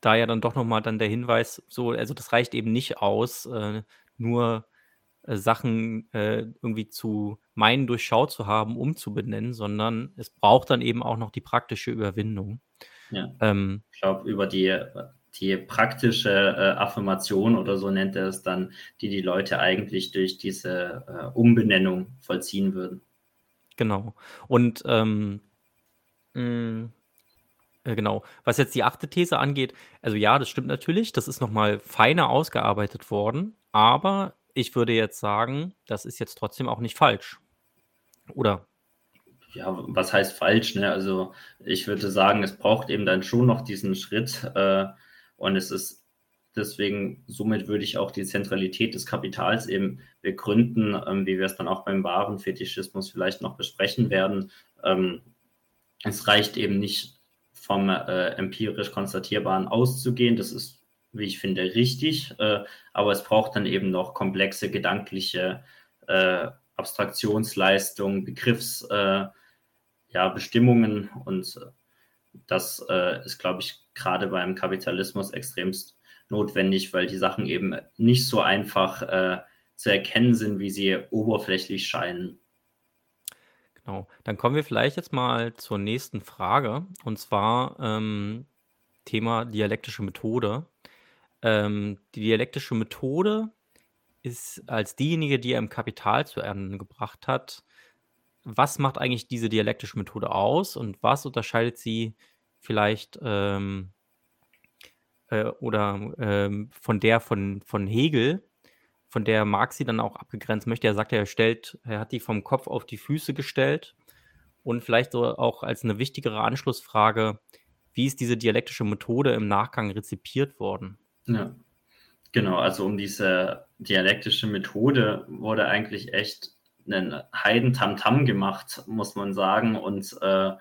da ja dann doch nochmal dann der Hinweis, so, also das reicht eben nicht aus, äh, nur äh, Sachen äh, irgendwie zu meinen durchschaut zu haben, um zu benennen, sondern es braucht dann eben auch noch die praktische Überwindung. Ja. Ähm, ich glaube, über die, die praktische äh, Affirmation oder so nennt er es dann, die die Leute eigentlich durch diese äh, Umbenennung vollziehen würden. Genau. Und ähm, mh, mm, äh, genau. Was jetzt die achte These angeht, also ja, das stimmt natürlich. Das ist nochmal feiner ausgearbeitet worden. Aber ich würde jetzt sagen, das ist jetzt trotzdem auch nicht falsch. Oder? Ja, was heißt falsch? Ne? Also ich würde sagen, es braucht eben dann schon noch diesen Schritt. Äh, und es ist deswegen, somit würde ich auch die Zentralität des Kapitals eben begründen, ähm, wie wir es dann auch beim Warenfetischismus vielleicht noch besprechen werden. Ähm, es reicht eben nicht vom äh, empirisch konstatierbaren auszugehen. Das ist, wie ich finde, richtig. Äh, aber es braucht dann eben noch komplexe gedankliche äh, Abstraktionsleistungen, Begriffsbestimmungen. Äh, ja, und das äh, ist, glaube ich, gerade beim Kapitalismus extremst notwendig, weil die Sachen eben nicht so einfach äh, zu erkennen sind, wie sie oberflächlich scheinen. Genau. Dann kommen wir vielleicht jetzt mal zur nächsten Frage, und zwar ähm, Thema dialektische Methode. Ähm, die dialektische Methode ist als diejenige, die er im Kapital zu Ende gebracht hat. Was macht eigentlich diese dialektische Methode aus und was unterscheidet sie vielleicht ähm, äh, oder ähm, von der von, von Hegel, von der Marx sie dann auch abgegrenzt möchte. Er sagt, er stellt, er hat die vom Kopf auf die Füße gestellt. Und vielleicht so auch als eine wichtigere Anschlussfrage, wie ist diese dialektische Methode im Nachgang rezipiert worden? Ja, genau. Also um diese dialektische Methode wurde eigentlich echt ein Heidentamtam gemacht, muss man sagen. Und äh,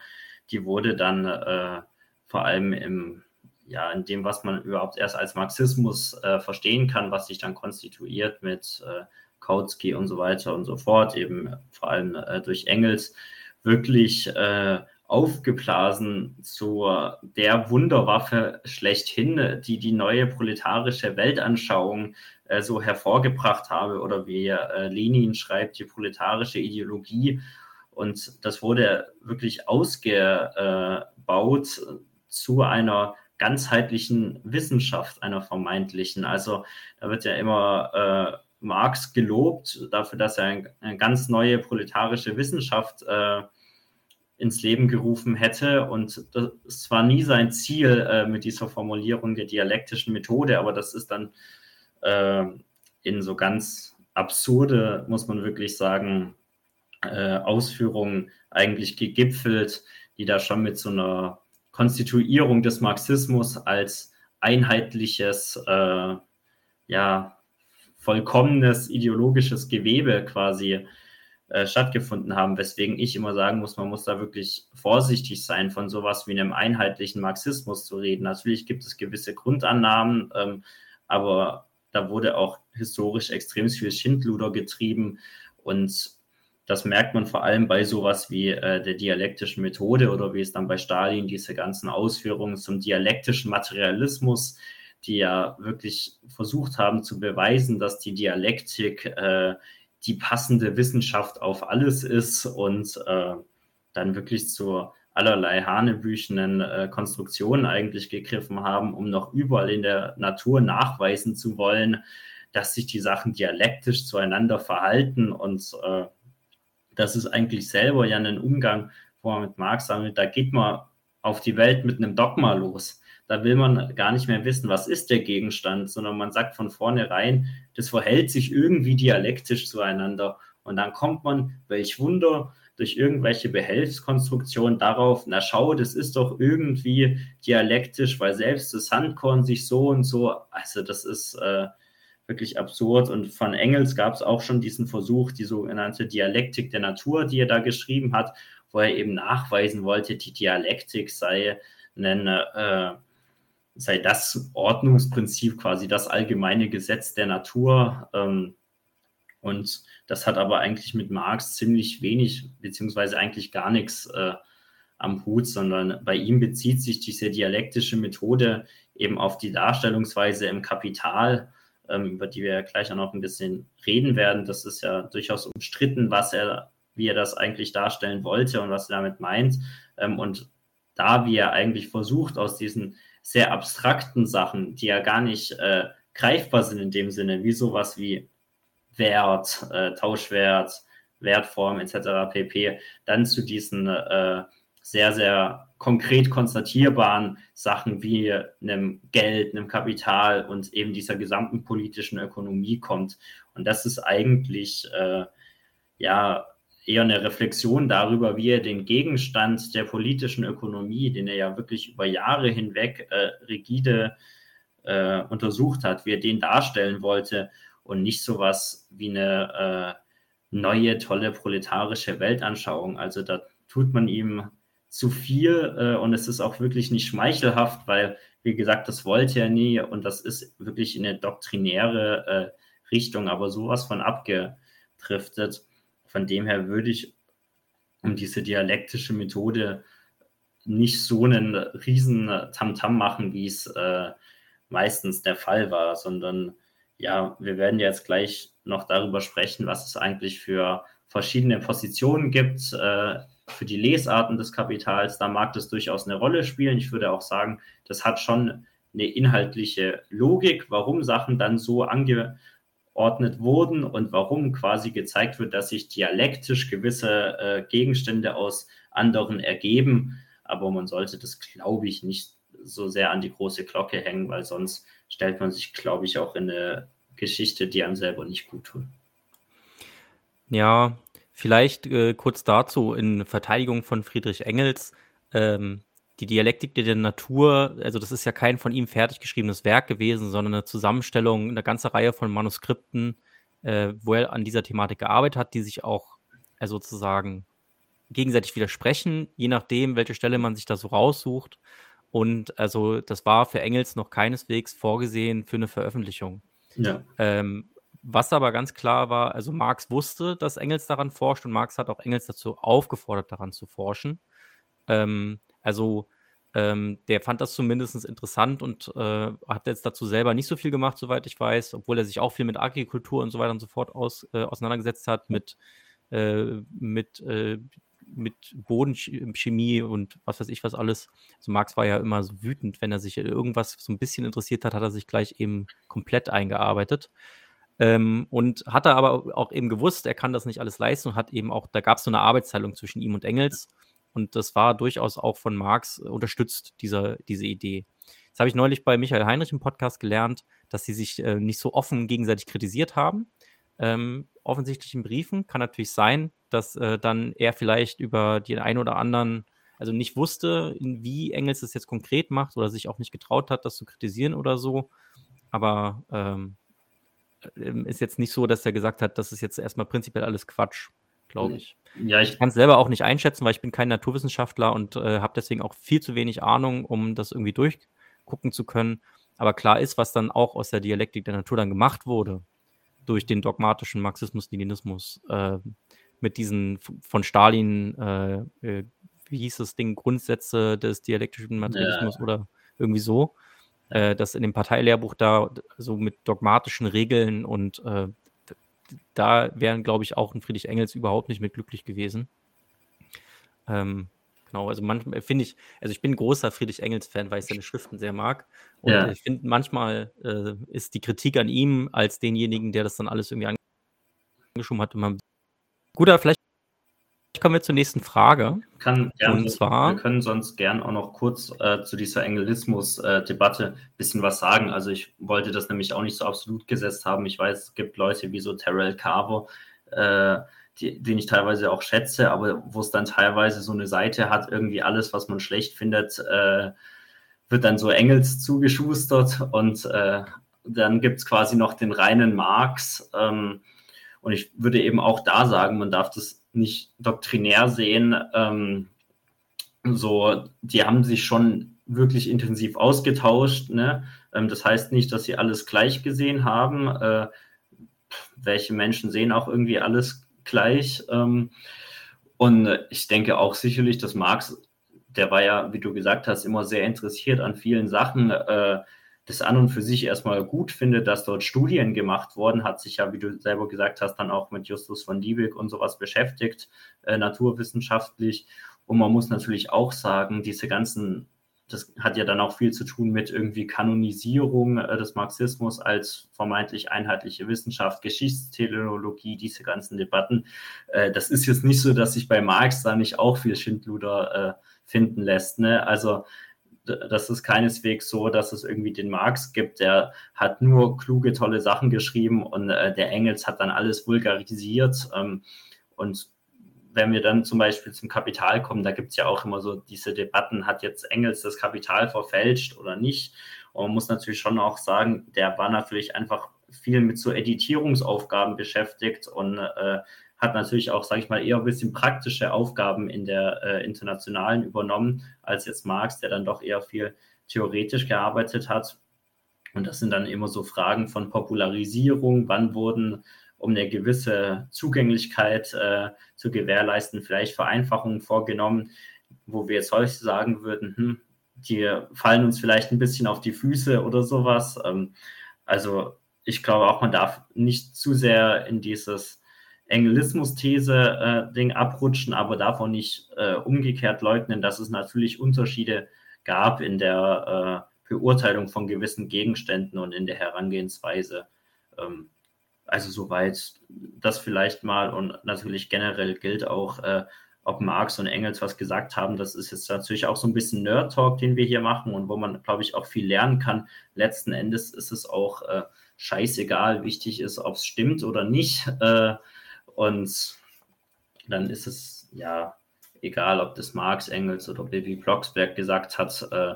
die wurde dann äh, vor allem im ja, in dem, was man überhaupt erst als Marxismus äh, verstehen kann, was sich dann konstituiert mit äh, Kautsky und so weiter und so fort, eben vor allem äh, durch Engels, wirklich äh, aufgeblasen zu der Wunderwaffe schlechthin, die die neue proletarische Weltanschauung äh, so hervorgebracht habe oder wie äh, Lenin schreibt, die proletarische Ideologie. Und das wurde wirklich ausgebaut zu einer ganzheitlichen Wissenschaft, einer vermeintlichen. Also da wird ja immer äh, Marx gelobt dafür, dass er ein, eine ganz neue proletarische Wissenschaft äh, ins Leben gerufen hätte. Und das war nie sein Ziel äh, mit dieser Formulierung der dialektischen Methode, aber das ist dann äh, in so ganz absurde, muss man wirklich sagen, äh, Ausführungen eigentlich gegipfelt, die da schon mit so einer Konstituierung des Marxismus als einheitliches, äh, ja, vollkommenes ideologisches Gewebe quasi äh, stattgefunden haben, weswegen ich immer sagen muss, man muss da wirklich vorsichtig sein, von sowas wie einem einheitlichen Marxismus zu reden. Natürlich gibt es gewisse Grundannahmen, ähm, aber da wurde auch historisch extrem viel Schindluder getrieben und das merkt man vor allem bei sowas wie äh, der dialektischen Methode oder wie es dann bei Stalin diese ganzen Ausführungen zum dialektischen Materialismus, die ja wirklich versucht haben zu beweisen, dass die Dialektik äh, die passende Wissenschaft auf alles ist und äh, dann wirklich zu allerlei hanebüchenen äh, Konstruktionen eigentlich gegriffen haben, um noch überall in der Natur nachweisen zu wollen, dass sich die Sachen dialektisch zueinander verhalten und äh, das ist eigentlich selber ja ein Umgang, wo man mit Marx sagt, da geht man auf die Welt mit einem Dogma los. Da will man gar nicht mehr wissen, was ist der Gegenstand, sondern man sagt von vornherein, das verhält sich irgendwie dialektisch zueinander. Und dann kommt man, welch Wunder, durch irgendwelche Behelfskonstruktionen darauf, na schau, das ist doch irgendwie dialektisch, weil selbst das Sandkorn sich so und so, also das ist, äh, wirklich absurd. Und von Engels gab es auch schon diesen Versuch, die sogenannte Dialektik der Natur, die er da geschrieben hat, wo er eben nachweisen wollte, die Dialektik sei, ein, äh, sei das Ordnungsprinzip, quasi das allgemeine Gesetz der Natur. Ähm, und das hat aber eigentlich mit Marx ziemlich wenig, beziehungsweise eigentlich gar nichts äh, am Hut, sondern bei ihm bezieht sich diese dialektische Methode eben auf die Darstellungsweise im Kapital über die wir gleich auch noch ein bisschen reden werden. Das ist ja durchaus umstritten, was er, wie er das eigentlich darstellen wollte und was er damit meint. Ähm, und da, wie er eigentlich versucht, aus diesen sehr abstrakten Sachen, die ja gar nicht äh, greifbar sind in dem Sinne, wie sowas wie Wert, äh, Tauschwert, Wertform etc. pp, dann zu diesen äh, sehr, sehr konkret konstatierbaren Sachen wie einem Geld, einem Kapital und eben dieser gesamten politischen Ökonomie kommt. Und das ist eigentlich äh, ja eher eine Reflexion darüber, wie er den Gegenstand der politischen Ökonomie, den er ja wirklich über Jahre hinweg äh, rigide äh, untersucht hat, wie er den darstellen wollte und nicht sowas wie eine äh, neue, tolle proletarische Weltanschauung. Also da tut man ihm zu viel äh, und es ist auch wirklich nicht schmeichelhaft, weil, wie gesagt, das wollte er nie und das ist wirklich in eine doktrinäre äh, Richtung, aber sowas von abgedriftet. Von dem her würde ich um diese dialektische Methode nicht so einen riesen Tamtam -Tam machen, wie es äh, meistens der Fall war, sondern ja, wir werden jetzt gleich noch darüber sprechen, was es eigentlich für verschiedene Positionen gibt äh, für die Lesarten des Kapitals, da mag das durchaus eine Rolle spielen. Ich würde auch sagen, das hat schon eine inhaltliche Logik, warum Sachen dann so angeordnet wurden und warum quasi gezeigt wird, dass sich dialektisch gewisse äh, Gegenstände aus anderen ergeben. Aber man sollte das, glaube ich, nicht so sehr an die große Glocke hängen, weil sonst stellt man sich, glaube ich, auch in eine Geschichte, die einem selber nicht gut tut. Ja, Vielleicht äh, kurz dazu in Verteidigung von Friedrich Engels. Ähm, die Dialektik der Natur, also das ist ja kein von ihm fertig geschriebenes Werk gewesen, sondern eine Zusammenstellung, eine ganze Reihe von Manuskripten, äh, wo er an dieser Thematik gearbeitet hat, die sich auch äh, sozusagen gegenseitig widersprechen, je nachdem, welche Stelle man sich da so raussucht. Und also das war für Engels noch keineswegs vorgesehen für eine Veröffentlichung. Ja. Ähm, was aber ganz klar war, also Marx wusste, dass Engels daran forscht und Marx hat auch Engels dazu aufgefordert, daran zu forschen. Ähm, also ähm, der fand das zumindest interessant und äh, hat jetzt dazu selber nicht so viel gemacht, soweit ich weiß, obwohl er sich auch viel mit Agrikultur und so weiter und so fort aus, äh, auseinandergesetzt hat, mit, äh, mit, äh, mit Bodenchemie und was weiß ich was alles. Also Marx war ja immer so wütend, wenn er sich irgendwas so ein bisschen interessiert hat, hat er sich gleich eben komplett eingearbeitet. Ähm, und hatte aber auch eben gewusst, er kann das nicht alles leisten und hat eben auch, da gab es so eine Arbeitsteilung zwischen ihm und Engels. Und das war durchaus auch von Marx unterstützt, dieser, diese Idee. Das habe ich neulich bei Michael Heinrich im Podcast gelernt, dass sie sich äh, nicht so offen gegenseitig kritisiert haben. Ähm, offensichtlich in Briefen. Kann natürlich sein, dass äh, dann er vielleicht über den einen oder anderen, also nicht wusste, wie Engels das jetzt konkret macht oder sich auch nicht getraut hat, das zu kritisieren oder so. Aber ähm, ist jetzt nicht so, dass er gesagt hat, das ist jetzt erstmal prinzipiell alles Quatsch. glaube ich. Ja, ich, ich kann es selber auch nicht einschätzen, weil ich bin kein Naturwissenschaftler und äh, habe deswegen auch viel zu wenig Ahnung, um das irgendwie durchgucken zu können. Aber klar ist, was dann auch aus der Dialektik der Natur dann gemacht wurde, durch den dogmatischen Marxismus-Leninismus, äh, mit diesen von Stalin, äh, äh, wie hieß das Ding, Grundsätze des dialektischen Materialismus ja. oder irgendwie so, äh, das in dem Parteilehrbuch da so mit dogmatischen Regeln und äh, da wären, glaube ich, auch ein Friedrich Engels überhaupt nicht mit glücklich gewesen. Ähm, genau, also manchmal finde ich, also ich bin großer Friedrich Engels-Fan, weil ich seine Schriften sehr mag. Und ja. ich finde, manchmal äh, ist die Kritik an ihm als denjenigen, der das dann alles irgendwie angeschoben hat, immer guter. Vielleicht kommen wir zur nächsten Frage. Kann gern, und zwar, wir können sonst gern auch noch kurz äh, zu dieser Engelismus-Debatte ein bisschen was sagen. Also ich wollte das nämlich auch nicht so absolut gesetzt haben. Ich weiß, es gibt Leute wie so Terrell Carver, äh, die, den ich teilweise auch schätze, aber wo es dann teilweise so eine Seite hat, irgendwie alles, was man schlecht findet, äh, wird dann so Engels zugeschustert und äh, dann gibt es quasi noch den reinen Marx. Ähm, und ich würde eben auch da sagen, man darf das nicht doktrinär sehen. Ähm, so, die haben sich schon wirklich intensiv ausgetauscht. Ne? Ähm, das heißt nicht, dass sie alles gleich gesehen haben. Äh, welche Menschen sehen auch irgendwie alles gleich. Ähm, und ich denke auch sicherlich, dass Marx, der war ja, wie du gesagt hast, immer sehr interessiert an vielen Sachen. Äh, das an und für sich erstmal gut findet, dass dort Studien gemacht wurden, hat sich ja, wie du selber gesagt hast, dann auch mit Justus von Liebig und sowas beschäftigt, äh, naturwissenschaftlich. Und man muss natürlich auch sagen, diese ganzen, das hat ja dann auch viel zu tun mit irgendwie Kanonisierung äh, des Marxismus als vermeintlich einheitliche Wissenschaft, Geschichtsteleologie, diese ganzen Debatten. Äh, das ist jetzt nicht so, dass sich bei Marx da nicht auch viel Schindluder äh, finden lässt. Ne? Also das ist keineswegs so, dass es irgendwie den Marx gibt, der hat nur kluge, tolle Sachen geschrieben und äh, der Engels hat dann alles vulgarisiert. Ähm, und wenn wir dann zum Beispiel zum Kapital kommen, da gibt es ja auch immer so diese Debatten, hat jetzt Engels das Kapital verfälscht oder nicht? Und man muss natürlich schon auch sagen, der war natürlich einfach viel mit so Editierungsaufgaben beschäftigt und äh, hat natürlich auch, sage ich mal, eher ein bisschen praktische Aufgaben in der äh, internationalen übernommen, als jetzt Marx, der dann doch eher viel theoretisch gearbeitet hat. Und das sind dann immer so Fragen von Popularisierung, wann wurden, um eine gewisse Zugänglichkeit äh, zu gewährleisten, vielleicht Vereinfachungen vorgenommen, wo wir jetzt heute sagen würden, hm, die fallen uns vielleicht ein bisschen auf die Füße oder sowas. Ähm, also ich glaube auch, man darf nicht zu sehr in dieses Engelismus-These-Ding äh, abrutschen, aber davon nicht äh, umgekehrt leugnen, dass es natürlich Unterschiede gab in der äh, Beurteilung von gewissen Gegenständen und in der Herangehensweise. Ähm, also soweit das vielleicht mal und natürlich generell gilt auch, äh, ob Marx und Engels was gesagt haben, das ist jetzt natürlich auch so ein bisschen Nerd-Talk, den wir hier machen und wo man, glaube ich, auch viel lernen kann. Letzten Endes ist es auch äh, scheißegal, wichtig ist, ob es stimmt oder nicht. Und dann ist es ja egal, ob das Marx, Engels oder Bibi Blocksberg gesagt hat, äh,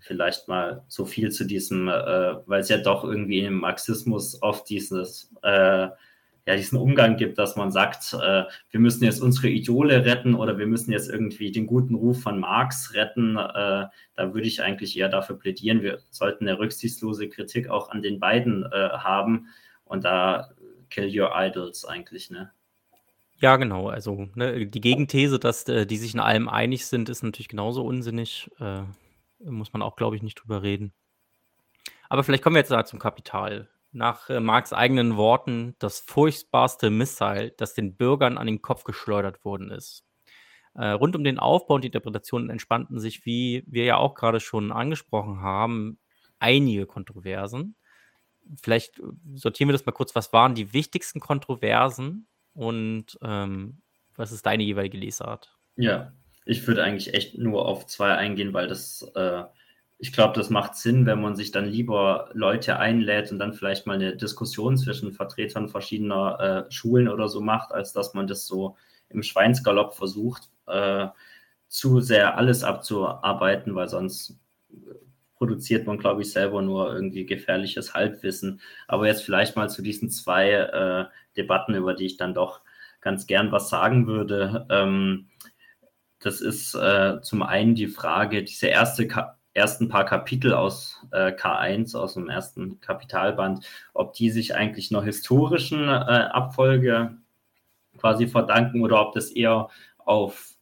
vielleicht mal so viel zu diesem, äh, weil es ja doch irgendwie im Marxismus oft dieses, äh, ja, diesen Umgang gibt, dass man sagt, äh, wir müssen jetzt unsere Idole retten oder wir müssen jetzt irgendwie den guten Ruf von Marx retten. Äh, da würde ich eigentlich eher dafür plädieren, wir sollten eine rücksichtslose Kritik auch an den beiden äh, haben. Und da Kill Your Idols eigentlich, ne? Ja, genau. Also ne, die Gegenthese, dass äh, die sich in allem einig sind, ist natürlich genauso unsinnig. Äh, muss man auch, glaube ich, nicht drüber reden. Aber vielleicht kommen wir jetzt da zum Kapital. Nach äh, Marx eigenen Worten das furchtbarste Missile, das den Bürgern an den Kopf geschleudert worden ist. Äh, rund um den Aufbau und die Interpretationen entspannten sich, wie wir ja auch gerade schon angesprochen haben, einige Kontroversen vielleicht äh, sortieren wir das mal kurz. Was waren die wichtigsten Kontroversen und ähm, was ist deine jeweilige Lesart? Ja, ich würde eigentlich echt nur auf zwei eingehen, weil das, äh, ich glaube, das macht Sinn, wenn man sich dann lieber Leute einlädt und dann vielleicht mal eine Diskussion zwischen Vertretern verschiedener äh, Schulen oder so macht, als dass man das so im Schweinsgalopp versucht, äh, zu sehr alles abzuarbeiten, weil sonst produziert man, glaube ich, selber nur irgendwie gefährliches Halbwissen. Aber jetzt vielleicht mal zu diesen zwei äh, Debatten, über die ich dann doch ganz gern was sagen würde. Ähm, das ist äh, zum einen die Frage, diese erste Ka ersten paar Kapitel aus äh, K1, aus dem ersten Kapitalband, ob die sich eigentlich einer historischen äh, Abfolge quasi verdanken oder ob das eher auf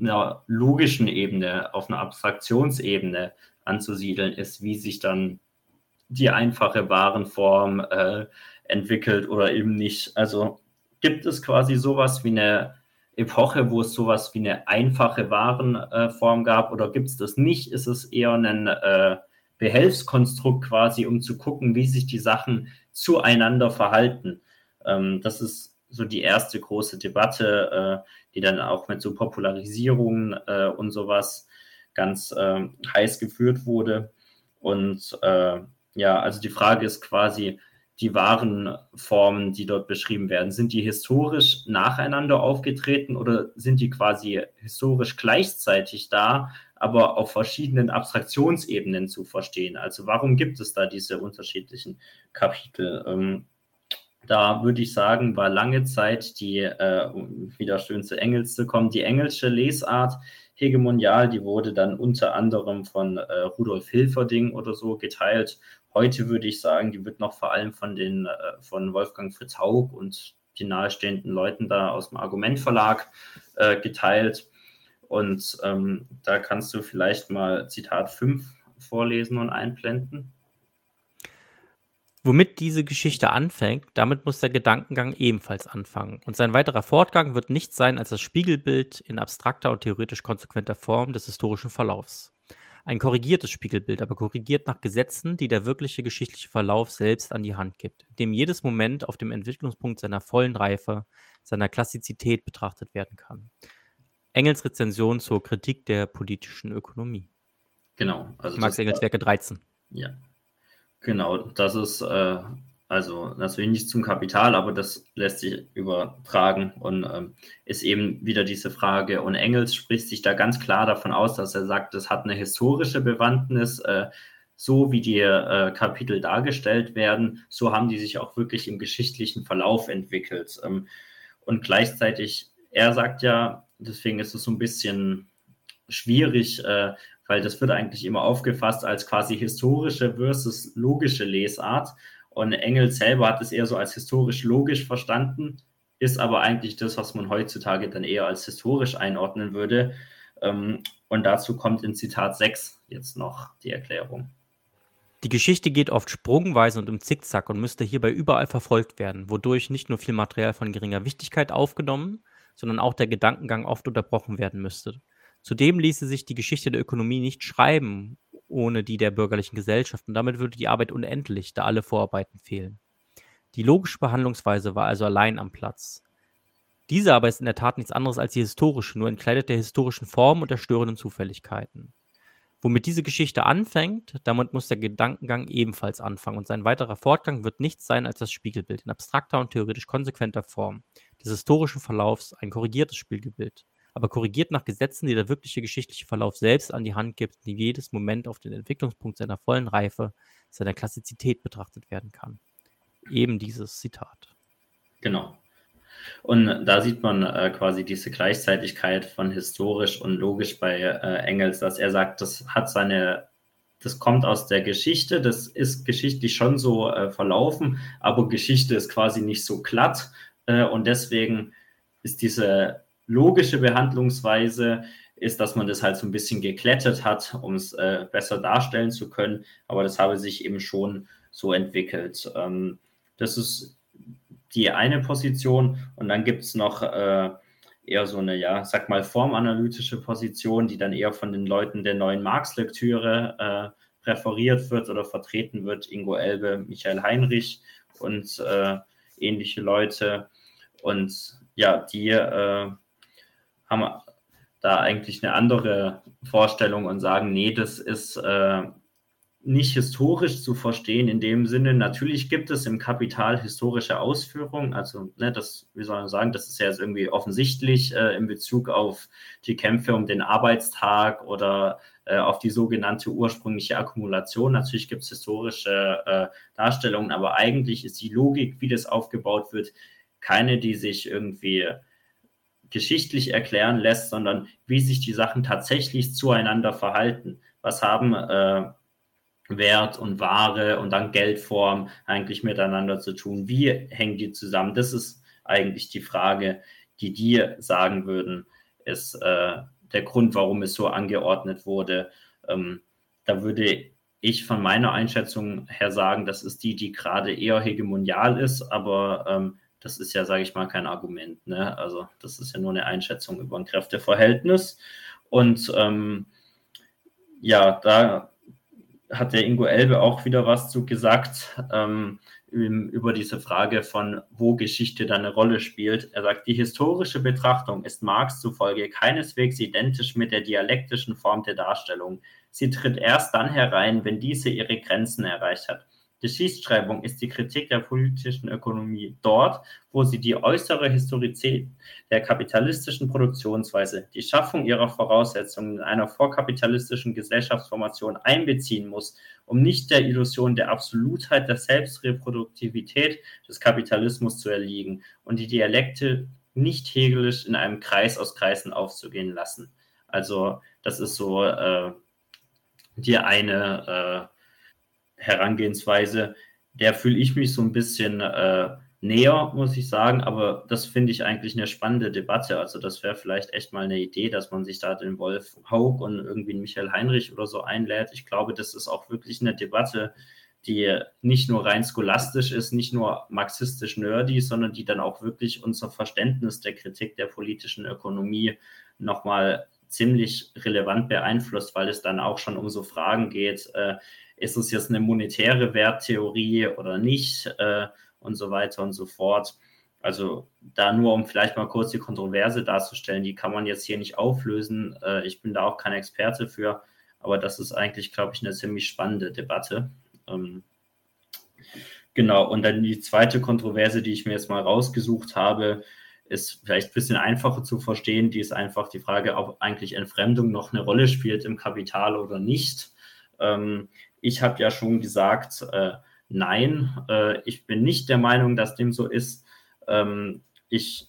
einer logischen Ebene, auf einer Abstraktionsebene anzusiedeln ist, wie sich dann die einfache Warenform äh, entwickelt oder eben nicht. Also gibt es quasi sowas wie eine Epoche, wo es sowas wie eine einfache Warenform gab oder gibt es das nicht? Ist es eher ein äh, Behelfskonstrukt quasi, um zu gucken, wie sich die Sachen zueinander verhalten? Ähm, das ist so die erste große Debatte, äh, die dann auch mit so Popularisierungen äh, und sowas ganz äh, heiß geführt wurde. Und äh, ja, also die Frage ist quasi, die wahren Formen, die dort beschrieben werden, sind die historisch nacheinander aufgetreten oder sind die quasi historisch gleichzeitig da, aber auf verschiedenen Abstraktionsebenen zu verstehen? Also warum gibt es da diese unterschiedlichen Kapitel? Ähm, da würde ich sagen, war lange Zeit die, äh, wieder schön zu Engels zu kommen, die englische Lesart hegemonial, die wurde dann unter anderem von äh, Rudolf Hilferding oder so geteilt Heute würde ich sagen, die wird noch vor allem von den äh, von Wolfgang Fritz Haug und den nahestehenden Leuten da aus dem Argumentverlag äh, geteilt. Und ähm, da kannst du vielleicht mal Zitat 5 vorlesen und einblenden. Womit diese Geschichte anfängt, damit muss der Gedankengang ebenfalls anfangen. Und sein weiterer Fortgang wird nichts sein als das Spiegelbild in abstrakter und theoretisch konsequenter Form des historischen Verlaufs. Ein korrigiertes Spiegelbild, aber korrigiert nach Gesetzen, die der wirkliche geschichtliche Verlauf selbst an die Hand gibt, dem jedes Moment auf dem Entwicklungspunkt seiner vollen Reife, seiner Klassizität betrachtet werden kann. Engels Rezension zur Kritik der politischen Ökonomie. Genau. Also Marx Engels Werke 13. Ja. Genau, das ist äh, also natürlich nicht zum Kapital, aber das lässt sich übertragen und ähm, ist eben wieder diese Frage. Und Engels spricht sich da ganz klar davon aus, dass er sagt, es hat eine historische Bewandtnis. Äh, so wie die äh, Kapitel dargestellt werden, so haben die sich auch wirklich im geschichtlichen Verlauf entwickelt. Ähm, und gleichzeitig, er sagt ja, deswegen ist es so ein bisschen schwierig, äh, weil das wird eigentlich immer aufgefasst als quasi historische versus logische Lesart. Und Engels selber hat es eher so als historisch logisch verstanden, ist aber eigentlich das, was man heutzutage dann eher als historisch einordnen würde. Ähm, und dazu kommt in Zitat 6 jetzt noch die Erklärung. Die Geschichte geht oft sprungweise und im Zickzack und müsste hierbei überall verfolgt werden, wodurch nicht nur viel Material von geringer Wichtigkeit aufgenommen, sondern auch der Gedankengang oft unterbrochen werden müsste. Zudem ließe sich die Geschichte der Ökonomie nicht schreiben, ohne die der bürgerlichen Gesellschaft. Und damit würde die Arbeit unendlich, da alle Vorarbeiten fehlen. Die logische Behandlungsweise war also allein am Platz. Diese aber ist in der Tat nichts anderes als die historische, nur entkleidet der historischen Form und der störenden Zufälligkeiten. Womit diese Geschichte anfängt, damit muss der Gedankengang ebenfalls anfangen und sein weiterer Fortgang wird nichts sein als das Spiegelbild in abstrakter und theoretisch konsequenter Form des historischen Verlaufs, ein korrigiertes Spiegelbild aber korrigiert nach Gesetzen, die der wirkliche geschichtliche Verlauf selbst an die Hand gibt, die jedes Moment auf den Entwicklungspunkt seiner vollen Reife, seiner Klassizität betrachtet werden kann. Eben dieses Zitat. Genau. Und da sieht man äh, quasi diese Gleichzeitigkeit von historisch und logisch bei äh, Engels, dass er sagt, das hat seine, das kommt aus der Geschichte, das ist geschichtlich schon so äh, verlaufen, aber Geschichte ist quasi nicht so glatt äh, und deswegen ist diese logische Behandlungsweise ist, dass man das halt so ein bisschen geklettet hat, um es äh, besser darstellen zu können. Aber das habe sich eben schon so entwickelt. Ähm, das ist die eine Position. Und dann gibt es noch äh, eher so eine, ja, sag mal, formanalytische Position, die dann eher von den Leuten der neuen Marx-Lektüre äh, präferiert wird oder vertreten wird. Ingo Elbe, Michael Heinrich und äh, ähnliche Leute. Und ja, die äh, haben da eigentlich eine andere Vorstellung und sagen, nee, das ist äh, nicht historisch zu verstehen in dem Sinne. Natürlich gibt es im Kapital historische Ausführungen, also ne, das, wie soll man sagen, das ist ja jetzt irgendwie offensichtlich äh, in Bezug auf die Kämpfe um den Arbeitstag oder äh, auf die sogenannte ursprüngliche Akkumulation. Natürlich gibt es historische äh, Darstellungen, aber eigentlich ist die Logik, wie das aufgebaut wird, keine, die sich irgendwie geschichtlich erklären lässt, sondern wie sich die Sachen tatsächlich zueinander verhalten. Was haben äh, Wert und Ware und dann Geldform eigentlich miteinander zu tun? Wie hängen die zusammen? Das ist eigentlich die Frage, die die sagen würden, ist äh, der Grund, warum es so angeordnet wurde. Ähm, da würde ich von meiner Einschätzung her sagen, das ist die, die gerade eher hegemonial ist, aber ähm, das ist ja, sage ich mal, kein Argument. Ne? Also das ist ja nur eine Einschätzung über ein Kräfteverhältnis. Und ähm, ja, da hat der Ingo Elbe auch wieder was zu gesagt ähm, über diese Frage von, wo Geschichte dann eine Rolle spielt. Er sagt, die historische Betrachtung ist Marx zufolge keineswegs identisch mit der dialektischen Form der Darstellung. Sie tritt erst dann herein, wenn diese ihre Grenzen erreicht hat. Geschichtsschreibung ist die Kritik der politischen Ökonomie dort, wo sie die äußere Historizität der kapitalistischen Produktionsweise, die Schaffung ihrer Voraussetzungen in einer vorkapitalistischen Gesellschaftsformation einbeziehen muss, um nicht der Illusion der Absolutheit der Selbstreproduktivität des Kapitalismus zu erliegen und die Dialekte nicht hegelisch in einem Kreis aus Kreisen aufzugehen lassen. Also das ist so äh, die eine äh, Herangehensweise, der fühle ich mich so ein bisschen äh, näher, muss ich sagen. Aber das finde ich eigentlich eine spannende Debatte. Also das wäre vielleicht echt mal eine Idee, dass man sich da den Wolf Haug und irgendwie Michael Heinrich oder so einlädt. Ich glaube, das ist auch wirklich eine Debatte, die nicht nur rein scholastisch ist, nicht nur marxistisch nerdy, sondern die dann auch wirklich unser Verständnis der Kritik der politischen Ökonomie nochmal ziemlich relevant beeinflusst, weil es dann auch schon um so Fragen geht, äh, ist es jetzt eine monetäre Werttheorie oder nicht äh, und so weiter und so fort. Also da nur, um vielleicht mal kurz die Kontroverse darzustellen, die kann man jetzt hier nicht auflösen. Äh, ich bin da auch kein Experte für, aber das ist eigentlich, glaube ich, eine ziemlich spannende Debatte. Ähm, genau, und dann die zweite Kontroverse, die ich mir jetzt mal rausgesucht habe, ist vielleicht ein bisschen einfacher zu verstehen. Die ist einfach die Frage, ob eigentlich Entfremdung noch eine Rolle spielt im Kapital oder nicht. Ähm, ich habe ja schon gesagt, äh, nein, äh, ich bin nicht der Meinung, dass dem so ist. Ähm, ich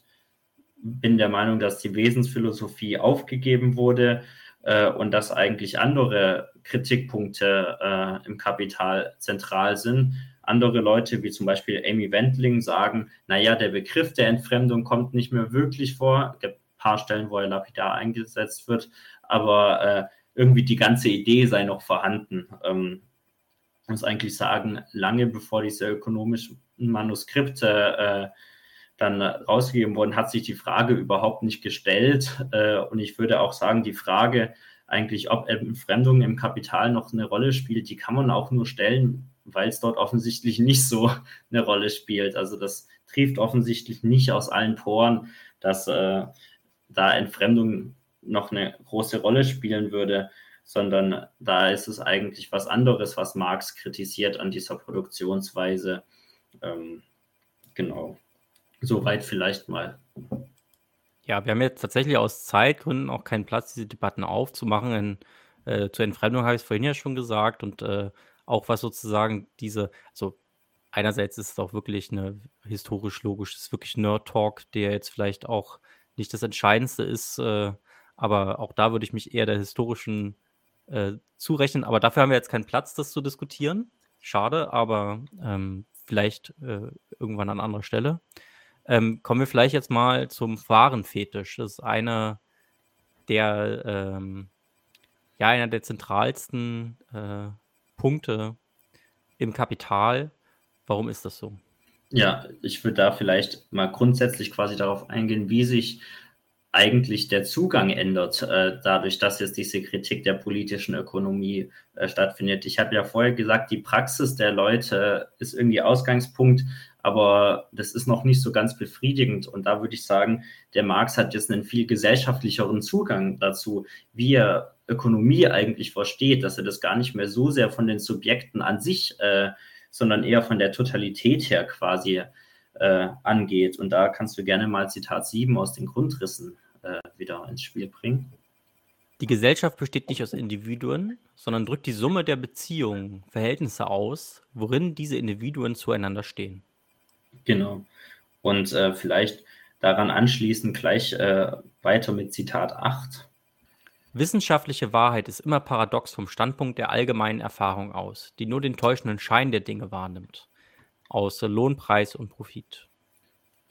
bin der Meinung, dass die Wesensphilosophie aufgegeben wurde äh, und dass eigentlich andere Kritikpunkte äh, im Kapital zentral sind. Andere Leute, wie zum Beispiel Amy Wendling, sagen, naja, der Begriff der Entfremdung kommt nicht mehr wirklich vor. Es gibt ein paar Stellen, wo er lapidar eingesetzt wird, aber äh, irgendwie die ganze Idee sei noch vorhanden. Ähm, ich muss eigentlich sagen, lange bevor diese ökonomischen Manuskripte äh, dann rausgegeben wurden, hat sich die Frage überhaupt nicht gestellt. Äh, und ich würde auch sagen, die Frage eigentlich, ob Entfremdung im Kapital noch eine Rolle spielt, die kann man auch nur stellen, weil es dort offensichtlich nicht so eine Rolle spielt. Also das trieft offensichtlich nicht aus allen Poren, dass äh, da Entfremdung noch eine große Rolle spielen würde, sondern da ist es eigentlich was anderes, was Marx kritisiert an dieser Produktionsweise. Ähm, genau. Soweit vielleicht mal. Ja, wir haben jetzt tatsächlich aus Zeitgründen auch keinen Platz, diese Debatten aufzumachen. In, äh, zur Entfremdung habe ich es vorhin ja schon gesagt und äh, auch was sozusagen diese, also einerseits ist es auch wirklich eine historisch-logisch, ist wirklich Nerd-Talk, der jetzt vielleicht auch nicht das Entscheidendste ist, äh, aber auch da würde ich mich eher der historischen äh, zurechnen. Aber dafür haben wir jetzt keinen Platz, das zu diskutieren. Schade, aber ähm, vielleicht äh, irgendwann an anderer Stelle. Ähm, kommen wir vielleicht jetzt mal zum Warenfetisch. Das ist einer der, ähm, ja, einer der zentralsten äh, Punkte im Kapital. Warum ist das so? Ja, ich würde da vielleicht mal grundsätzlich quasi darauf eingehen, wie sich eigentlich der Zugang ändert, äh, dadurch, dass jetzt diese Kritik der politischen Ökonomie äh, stattfindet. Ich habe ja vorher gesagt, die Praxis der Leute ist irgendwie Ausgangspunkt, aber das ist noch nicht so ganz befriedigend. Und da würde ich sagen, der Marx hat jetzt einen viel gesellschaftlicheren Zugang dazu, wie er Ökonomie eigentlich versteht, dass er das gar nicht mehr so sehr von den Subjekten an sich, äh, sondern eher von der Totalität her quasi äh, angeht. Und da kannst du gerne mal Zitat 7 aus den Grundrissen äh, wieder ins Spiel bringen. Die Gesellschaft besteht nicht aus Individuen, sondern drückt die Summe der Beziehungen, Verhältnisse aus, worin diese Individuen zueinander stehen. Genau. Und äh, vielleicht daran anschließend gleich äh, weiter mit Zitat 8. Wissenschaftliche Wahrheit ist immer paradox vom Standpunkt der allgemeinen Erfahrung aus, die nur den täuschenden Schein der Dinge wahrnimmt, außer Lohnpreis und Profit.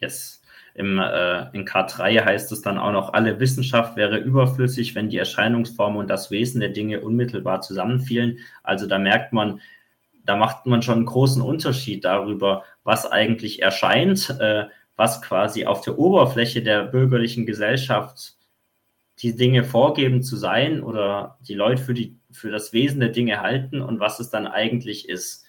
Yes. Im, äh, in K3 heißt es dann auch noch, alle Wissenschaft wäre überflüssig, wenn die Erscheinungsform und das Wesen der Dinge unmittelbar zusammenfielen. Also da merkt man, da macht man schon einen großen Unterschied darüber, was eigentlich erscheint, äh, was quasi auf der Oberfläche der bürgerlichen Gesellschaft die Dinge vorgeben zu sein oder die Leute für, die, für das Wesen der Dinge halten und was es dann eigentlich ist.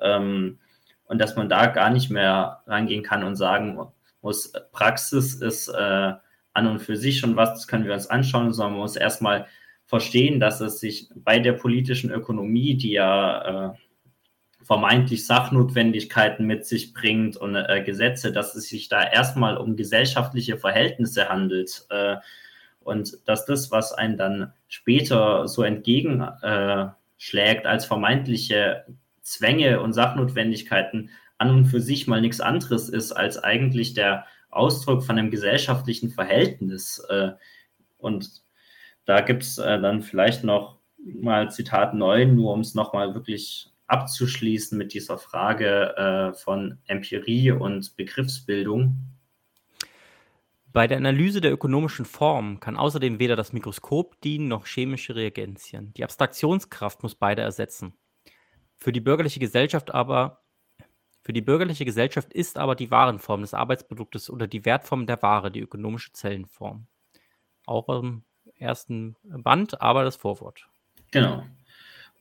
Ähm, und dass man da gar nicht mehr rangehen kann und sagen muss, Praxis ist äh, an und für sich schon was, das können wir uns anschauen, sondern man muss erstmal verstehen, dass es sich bei der politischen Ökonomie, die ja äh, vermeintlich Sachnotwendigkeiten mit sich bringt und äh, Gesetze, dass es sich da erstmal um gesellschaftliche Verhältnisse handelt. Äh, und dass das, was einen dann später so entgegenschlägt als vermeintliche Zwänge und Sachnotwendigkeiten, an und für sich mal nichts anderes ist als eigentlich der Ausdruck von einem gesellschaftlichen Verhältnis. Äh, und da gibt es äh, dann vielleicht noch mal Zitat 9, nur um es nochmal wirklich abzuschließen mit dieser Frage äh, von Empirie und Begriffsbildung. Bei der Analyse der ökonomischen Form kann außerdem weder das Mikroskop dienen noch chemische Reagenzien. Die Abstraktionskraft muss beide ersetzen. Für die bürgerliche Gesellschaft aber für die bürgerliche Gesellschaft ist aber die Warenform des Arbeitsproduktes oder die Wertform der Ware die ökonomische Zellenform. Auch im ersten Band, aber das Vorwort. Genau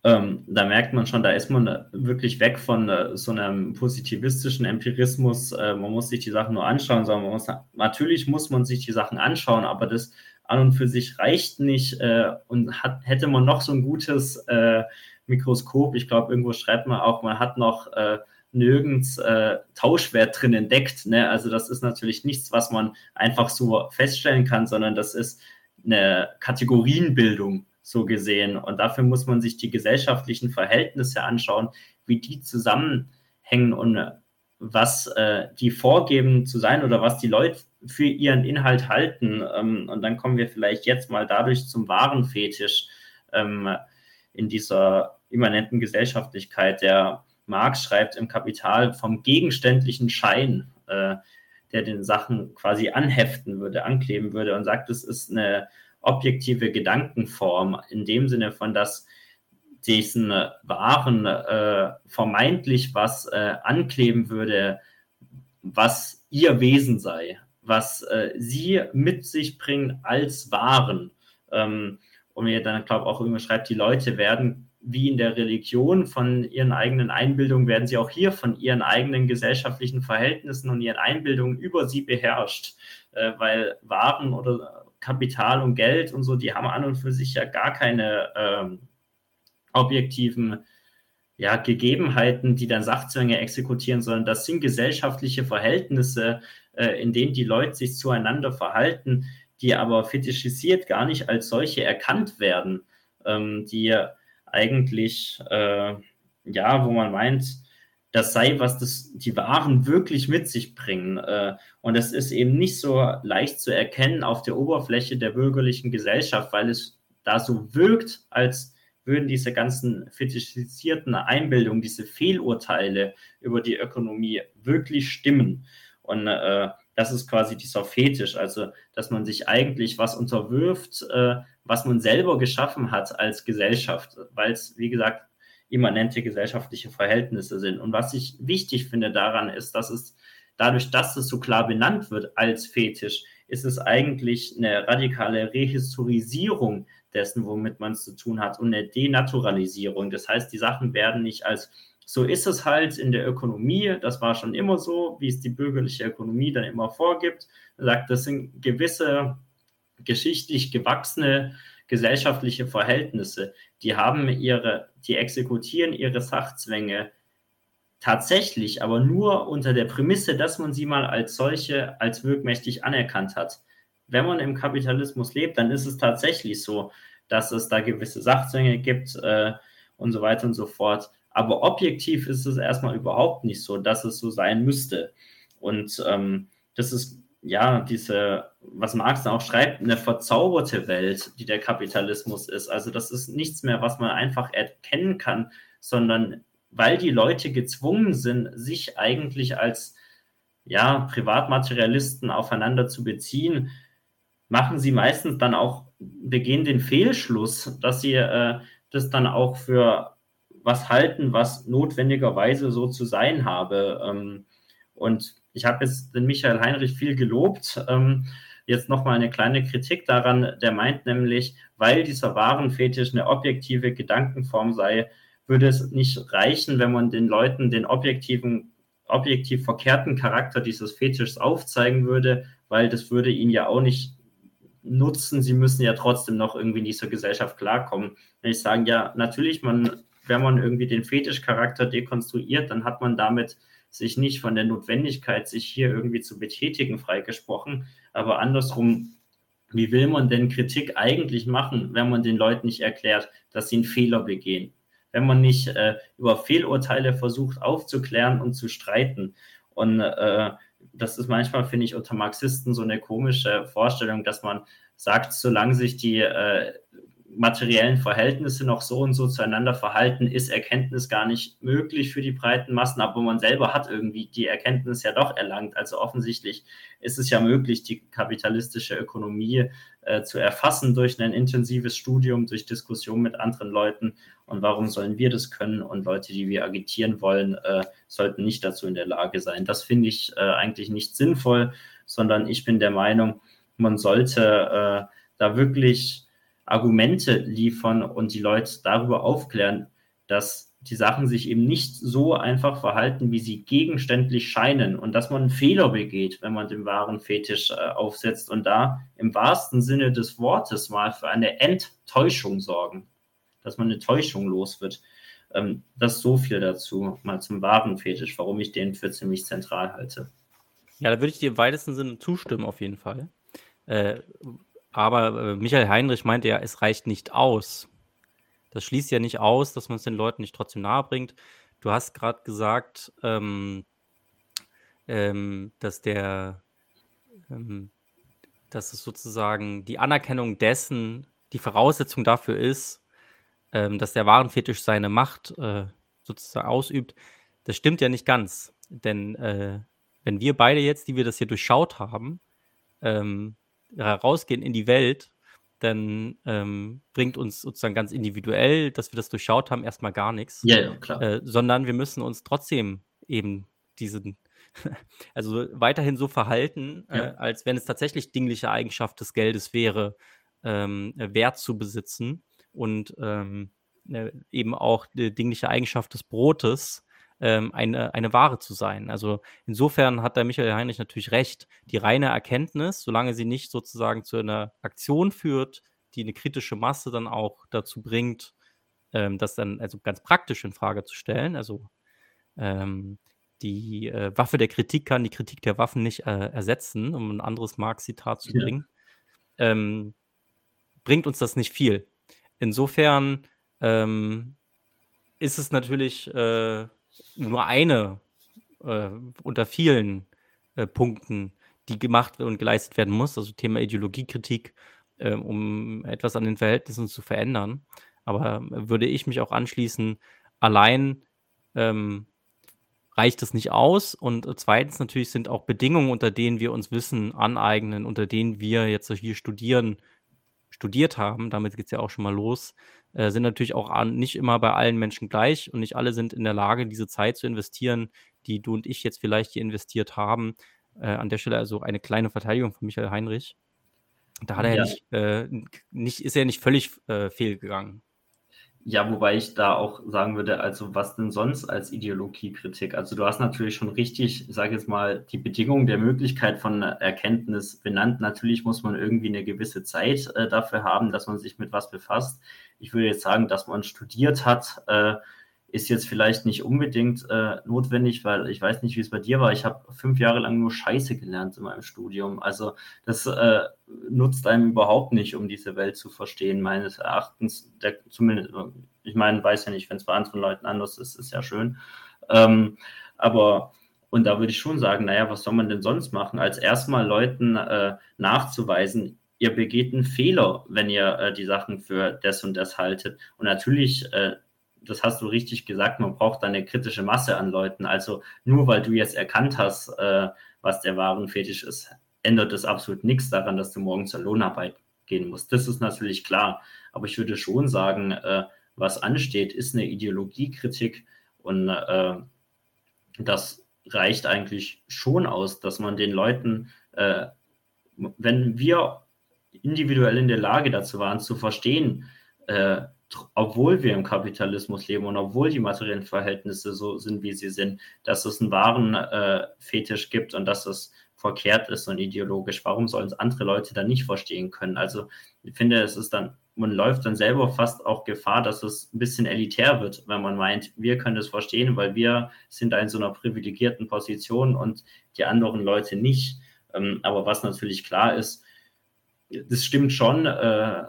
ähm, da merkt man schon, da ist man wirklich weg von äh, so einem positivistischen Empirismus. Äh, man muss sich die Sachen nur anschauen, sondern man muss, natürlich muss man sich die Sachen anschauen, aber das an und für sich reicht nicht. Äh, und hat, hätte man noch so ein gutes äh, Mikroskop, ich glaube, irgendwo schreibt man auch, man hat noch äh, nirgends äh, Tauschwert drin entdeckt. Ne? Also das ist natürlich nichts, was man einfach so feststellen kann, sondern das ist eine Kategorienbildung so gesehen. Und dafür muss man sich die gesellschaftlichen Verhältnisse anschauen, wie die zusammenhängen und was äh, die vorgeben zu sein oder was die Leute für ihren Inhalt halten. Ähm, und dann kommen wir vielleicht jetzt mal dadurch zum wahren Fetisch ähm, in dieser immanenten Gesellschaftlichkeit. Der Marx schreibt im Kapital vom gegenständlichen Schein, äh, der den Sachen quasi anheften würde, ankleben würde und sagt, es ist eine objektive Gedankenform in dem Sinne von, dass diesen Waren äh, vermeintlich was äh, ankleben würde, was ihr Wesen sei, was äh, sie mit sich bringen als Waren. Ähm, und mir dann, glaube ich, auch immer schreibt, die Leute werden wie in der Religion von ihren eigenen Einbildungen, werden sie auch hier von ihren eigenen gesellschaftlichen Verhältnissen und ihren Einbildungen über sie beherrscht, äh, weil Waren oder Kapital und Geld und so, die haben an und für sich ja gar keine ähm, objektiven ja, Gegebenheiten, die dann Sachzwänge exekutieren, sondern das sind gesellschaftliche Verhältnisse, äh, in denen die Leute sich zueinander verhalten, die aber fetischisiert gar nicht als solche erkannt werden, ähm, die eigentlich, äh, ja, wo man meint, das sei, was das, die Waren wirklich mit sich bringen. Äh, und es ist eben nicht so leicht zu erkennen auf der Oberfläche der bürgerlichen Gesellschaft, weil es da so wirkt, als würden diese ganzen fetischisierten Einbildungen, diese Fehlurteile über die Ökonomie wirklich stimmen. Und äh, das ist quasi dieser Fetisch, also dass man sich eigentlich was unterwirft, äh, was man selber geschaffen hat als Gesellschaft, weil es, wie gesagt, immanente gesellschaftliche Verhältnisse sind. Und was ich wichtig finde daran ist, dass es dadurch, dass es so klar benannt wird als Fetisch, ist es eigentlich eine radikale Rehistorisierung dessen, womit man es zu tun hat und eine Denaturalisierung. Das heißt, die Sachen werden nicht als so ist es halt in der Ökonomie, das war schon immer so, wie es die bürgerliche Ökonomie dann immer vorgibt. Sagt, das sind gewisse geschichtlich gewachsene gesellschaftliche Verhältnisse, die haben ihre, die exekutieren ihre Sachzwänge tatsächlich, aber nur unter der Prämisse, dass man sie mal als solche, als wirkmächtig anerkannt hat. Wenn man im Kapitalismus lebt, dann ist es tatsächlich so, dass es da gewisse Sachzwänge gibt äh, und so weiter und so fort. Aber objektiv ist es erstmal überhaupt nicht so, dass es so sein müsste. Und ähm, das ist ja diese, was Marx auch schreibt, eine verzauberte Welt, die der Kapitalismus ist. Also das ist nichts mehr, was man einfach erkennen kann, sondern weil die Leute gezwungen sind, sich eigentlich als ja, Privatmaterialisten aufeinander zu beziehen, machen sie meistens dann auch, begehen den Fehlschluss, dass sie äh, das dann auch für was halten, was notwendigerweise so zu sein habe. Ähm, und ich habe jetzt den Michael Heinrich viel gelobt. Ähm, jetzt nochmal eine kleine Kritik daran. Der meint nämlich, weil dieser Warenfetisch eine objektive Gedankenform sei, würde es nicht reichen, wenn man den Leuten den objektiven, objektiv verkehrten Charakter dieses Fetischs aufzeigen würde, weil das würde ihnen ja auch nicht nutzen. Sie müssen ja trotzdem noch irgendwie in dieser Gesellschaft klarkommen. Wenn ich sage, ja, natürlich, man, wenn man irgendwie den Fetischcharakter dekonstruiert, dann hat man damit sich nicht von der Notwendigkeit, sich hier irgendwie zu betätigen, freigesprochen. Aber andersrum, wie will man denn Kritik eigentlich machen, wenn man den Leuten nicht erklärt, dass sie einen Fehler begehen? Wenn man nicht äh, über Fehlurteile versucht aufzuklären und zu streiten. Und äh, das ist manchmal, finde ich, unter Marxisten so eine komische Vorstellung, dass man sagt, solange sich die äh, materiellen Verhältnisse noch so und so zueinander verhalten, ist Erkenntnis gar nicht möglich für die breiten Massen, aber man selber hat irgendwie die Erkenntnis ja doch erlangt. Also offensichtlich ist es ja möglich, die kapitalistische Ökonomie äh, zu erfassen durch ein intensives Studium, durch Diskussion mit anderen Leuten. Und warum sollen wir das können? Und Leute, die wir agitieren wollen, äh, sollten nicht dazu in der Lage sein. Das finde ich äh, eigentlich nicht sinnvoll, sondern ich bin der Meinung, man sollte äh, da wirklich Argumente liefern und die Leute darüber aufklären, dass die Sachen sich eben nicht so einfach verhalten, wie sie gegenständlich scheinen und dass man einen Fehler begeht, wenn man den wahren Fetisch äh, aufsetzt und da im wahrsten Sinne des Wortes mal für eine Enttäuschung sorgen, dass man eine Täuschung los wird. Ähm, das so viel dazu, mal zum wahren Fetisch, warum ich den für ziemlich zentral halte. Ja, da würde ich dir im weitesten Sinne zustimmen, auf jeden Fall. Äh, aber äh, Michael Heinrich meinte ja, es reicht nicht aus. Das schließt ja nicht aus, dass man es den Leuten nicht trotzdem nahe bringt. Du hast gerade gesagt, ähm, ähm, dass der, ähm, dass es sozusagen die Anerkennung dessen die Voraussetzung dafür ist, ähm, dass der Warenfetisch seine Macht äh, sozusagen ausübt. Das stimmt ja nicht ganz, denn äh, wenn wir beide jetzt, die wir das hier durchschaut haben, ähm, rausgehen in die Welt, dann ähm, bringt uns sozusagen ganz individuell, dass wir das durchschaut haben, erstmal gar nichts. Ja, ja, klar. Äh, sondern wir müssen uns trotzdem eben diesen, also weiterhin so verhalten, äh, ja. äh, als wenn es tatsächlich dingliche Eigenschaft des Geldes wäre, ähm, Wert zu besitzen und ähm, äh, eben auch die dingliche Eigenschaft des Brotes, ähm, eine, eine Ware zu sein. Also insofern hat der Michael Heinrich natürlich recht. Die reine Erkenntnis, solange sie nicht sozusagen zu einer Aktion führt, die eine kritische Masse dann auch dazu bringt, ähm, das dann also ganz praktisch in Frage zu stellen. Also ähm, die äh, Waffe der Kritik kann die Kritik der Waffen nicht äh, ersetzen, um ein anderes Marx-Zitat zu ja. bringen. Ähm, bringt uns das nicht viel. Insofern ähm, ist es natürlich äh, nur eine äh, unter vielen äh, Punkten, die gemacht und geleistet werden muss, also Thema Ideologiekritik, äh, um etwas an den Verhältnissen zu verändern. Aber äh, würde ich mich auch anschließen, allein ähm, reicht es nicht aus. Und äh, zweitens natürlich sind auch Bedingungen, unter denen wir uns Wissen aneignen, unter denen wir jetzt hier studieren, studiert haben, damit geht es ja auch schon mal los, äh, sind natürlich auch an, nicht immer bei allen Menschen gleich und nicht alle sind in der Lage, diese Zeit zu investieren, die du und ich jetzt vielleicht hier investiert haben. Äh, an der Stelle also eine kleine Verteidigung von Michael Heinrich. Da hat er ja, nicht, äh, nicht, ist er nicht völlig äh, fehlgegangen. Ja, wobei ich da auch sagen würde, also was denn sonst als Ideologiekritik? Also du hast natürlich schon richtig, ich sage jetzt mal, die Bedingungen der Möglichkeit von Erkenntnis benannt. Natürlich muss man irgendwie eine gewisse Zeit äh, dafür haben, dass man sich mit was befasst. Ich würde jetzt sagen, dass man studiert hat, äh, ist jetzt vielleicht nicht unbedingt äh, notwendig, weil ich weiß nicht, wie es bei dir war. Ich habe fünf Jahre lang nur Scheiße gelernt in meinem Studium. Also das äh, nutzt einem überhaupt nicht, um diese Welt zu verstehen, meines Erachtens. Der, zumindest, ich meine, weiß ja nicht, wenn es bei anderen Leuten anders ist, ist ja schön. Ähm, aber Und da würde ich schon sagen, naja, was soll man denn sonst machen, als erstmal Leuten äh, nachzuweisen, ihr begeht einen Fehler, wenn ihr äh, die Sachen für das und das haltet. Und natürlich, äh, das hast du richtig gesagt, man braucht eine kritische Masse an Leuten. Also nur weil du jetzt erkannt hast, äh, was der Warenfetisch ist, ändert es absolut nichts daran, dass du morgen zur Lohnarbeit gehen musst. Das ist natürlich klar. Aber ich würde schon sagen, äh, was ansteht, ist eine Ideologiekritik und äh, das reicht eigentlich schon aus, dass man den Leuten, äh, wenn wir individuell in der Lage dazu waren, zu verstehen, äh, obwohl wir im Kapitalismus leben und obwohl die materiellen Verhältnisse so sind, wie sie sind, dass es einen wahren äh, Fetisch gibt und dass es verkehrt ist und ideologisch. Warum sollen es andere Leute dann nicht verstehen können? Also ich finde, es ist dann, man läuft dann selber fast auch Gefahr, dass es ein bisschen elitär wird, wenn man meint, wir können es verstehen, weil wir sind da in so einer privilegierten Position und die anderen Leute nicht. Ähm, aber was natürlich klar ist, das stimmt schon, äh,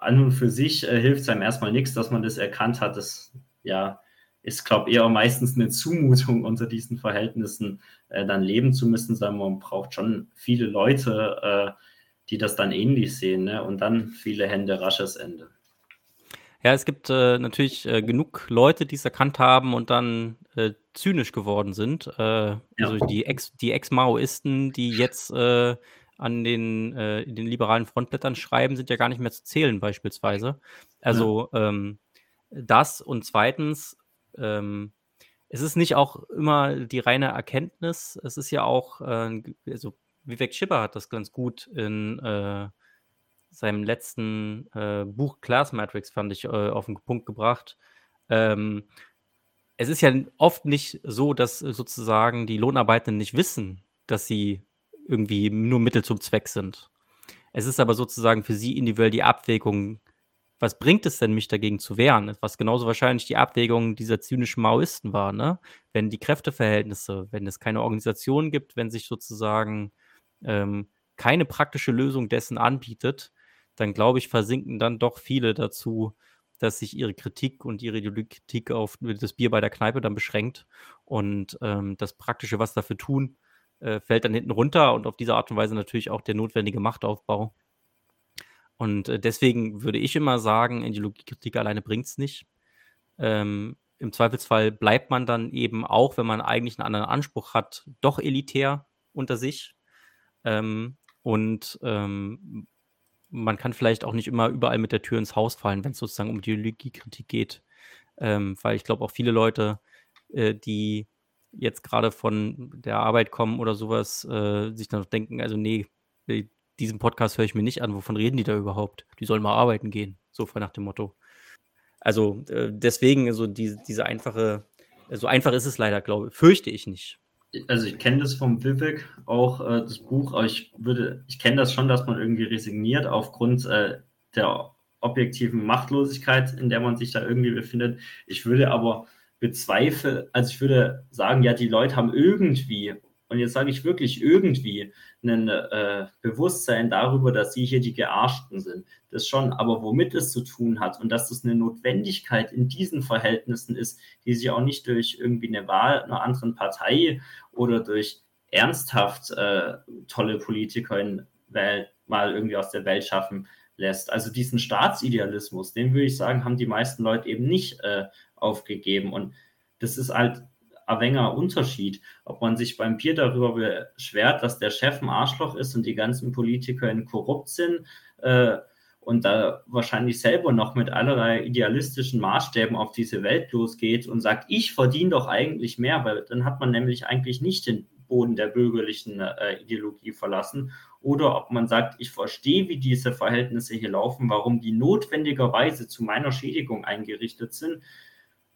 an und für sich äh, hilft es einem erstmal nichts, dass man das erkannt hat. Das, ja, ist, glaube ich, eher meistens eine Zumutung unter diesen Verhältnissen äh, dann leben zu müssen, sondern man braucht schon viele Leute, äh, die das dann ähnlich sehen ne? und dann viele Hände, rasches Ende. Ja, es gibt äh, natürlich äh, genug Leute, die es erkannt haben und dann äh, zynisch geworden sind. Äh, ja. Also die Ex- die Ex-Maoisten, die jetzt an den, den liberalen Frontblättern schreiben, sind ja gar nicht mehr zu zählen, beispielsweise. Also ja. ähm, das und zweitens ähm, es ist nicht auch immer die reine Erkenntnis, es ist ja auch, äh, also Vivek Schipper hat das ganz gut in äh, seinem letzten äh, Buch Class Matrix, fand ich, äh, auf den Punkt gebracht. Ähm, es ist ja oft nicht so, dass sozusagen die Lohnarbeitenden nicht wissen, dass sie irgendwie nur Mittel zum Zweck sind. Es ist aber sozusagen für sie individuell die Abwägung was bringt es denn, mich dagegen zu wehren? Was genauso wahrscheinlich die Abwägung dieser zynischen Maoisten war, ne? Wenn die Kräfteverhältnisse, wenn es keine Organisation gibt, wenn sich sozusagen ähm, keine praktische Lösung dessen anbietet, dann glaube ich, versinken dann doch viele dazu, dass sich ihre Kritik und ihre Kritik auf das Bier bei der Kneipe dann beschränkt und ähm, das Praktische, was dafür tun, äh, fällt dann hinten runter und auf diese Art und Weise natürlich auch der notwendige Machtaufbau. Und äh, deswegen würde ich immer sagen, Ideologiekritik alleine bringt es nicht. Ähm, Im Zweifelsfall bleibt man dann eben auch, wenn man eigentlich einen anderen Anspruch hat, doch elitär unter sich. Ähm, und ähm, man kann vielleicht auch nicht immer überall mit der Tür ins Haus fallen, wenn es sozusagen um Ideologiekritik geht. Ähm, weil ich glaube auch viele Leute, äh, die jetzt gerade von der Arbeit kommen oder sowas, äh, sich dann noch denken, also nee, diesen Podcast höre ich mir nicht an. Wovon reden die da überhaupt? Die sollen mal arbeiten gehen. So nach dem Motto. Also äh, deswegen, also die, diese einfache, so einfach ist es leider, glaube ich, fürchte ich nicht. Also ich kenne das vom Vivek, auch äh, das Buch, aber ich würde, ich kenne das schon, dass man irgendwie resigniert aufgrund äh, der objektiven Machtlosigkeit, in der man sich da irgendwie befindet. Ich würde aber bezweifeln, also ich würde sagen, ja, die Leute haben irgendwie und jetzt sage ich wirklich irgendwie, ein äh, Bewusstsein darüber, dass sie hier die Gearschten sind. Das schon, aber womit es zu tun hat und dass das eine Notwendigkeit in diesen Verhältnissen ist, die sich auch nicht durch irgendwie eine Wahl einer anderen Partei oder durch ernsthaft äh, tolle Politiker in Welt, mal irgendwie aus der Welt schaffen lässt. Also diesen Staatsidealismus, den würde ich sagen, haben die meisten Leute eben nicht äh, aufgegeben. Und das ist halt Avenger Unterschied, ob man sich beim Bier darüber beschwert, dass der Chef ein Arschloch ist und die ganzen Politiker korrupt sind äh, und da wahrscheinlich selber noch mit allerlei idealistischen Maßstäben auf diese Welt losgeht und sagt, ich verdiene doch eigentlich mehr, weil dann hat man nämlich eigentlich nicht den Boden der bürgerlichen äh, Ideologie verlassen. Oder ob man sagt, ich verstehe, wie diese Verhältnisse hier laufen, warum die notwendigerweise zu meiner Schädigung eingerichtet sind,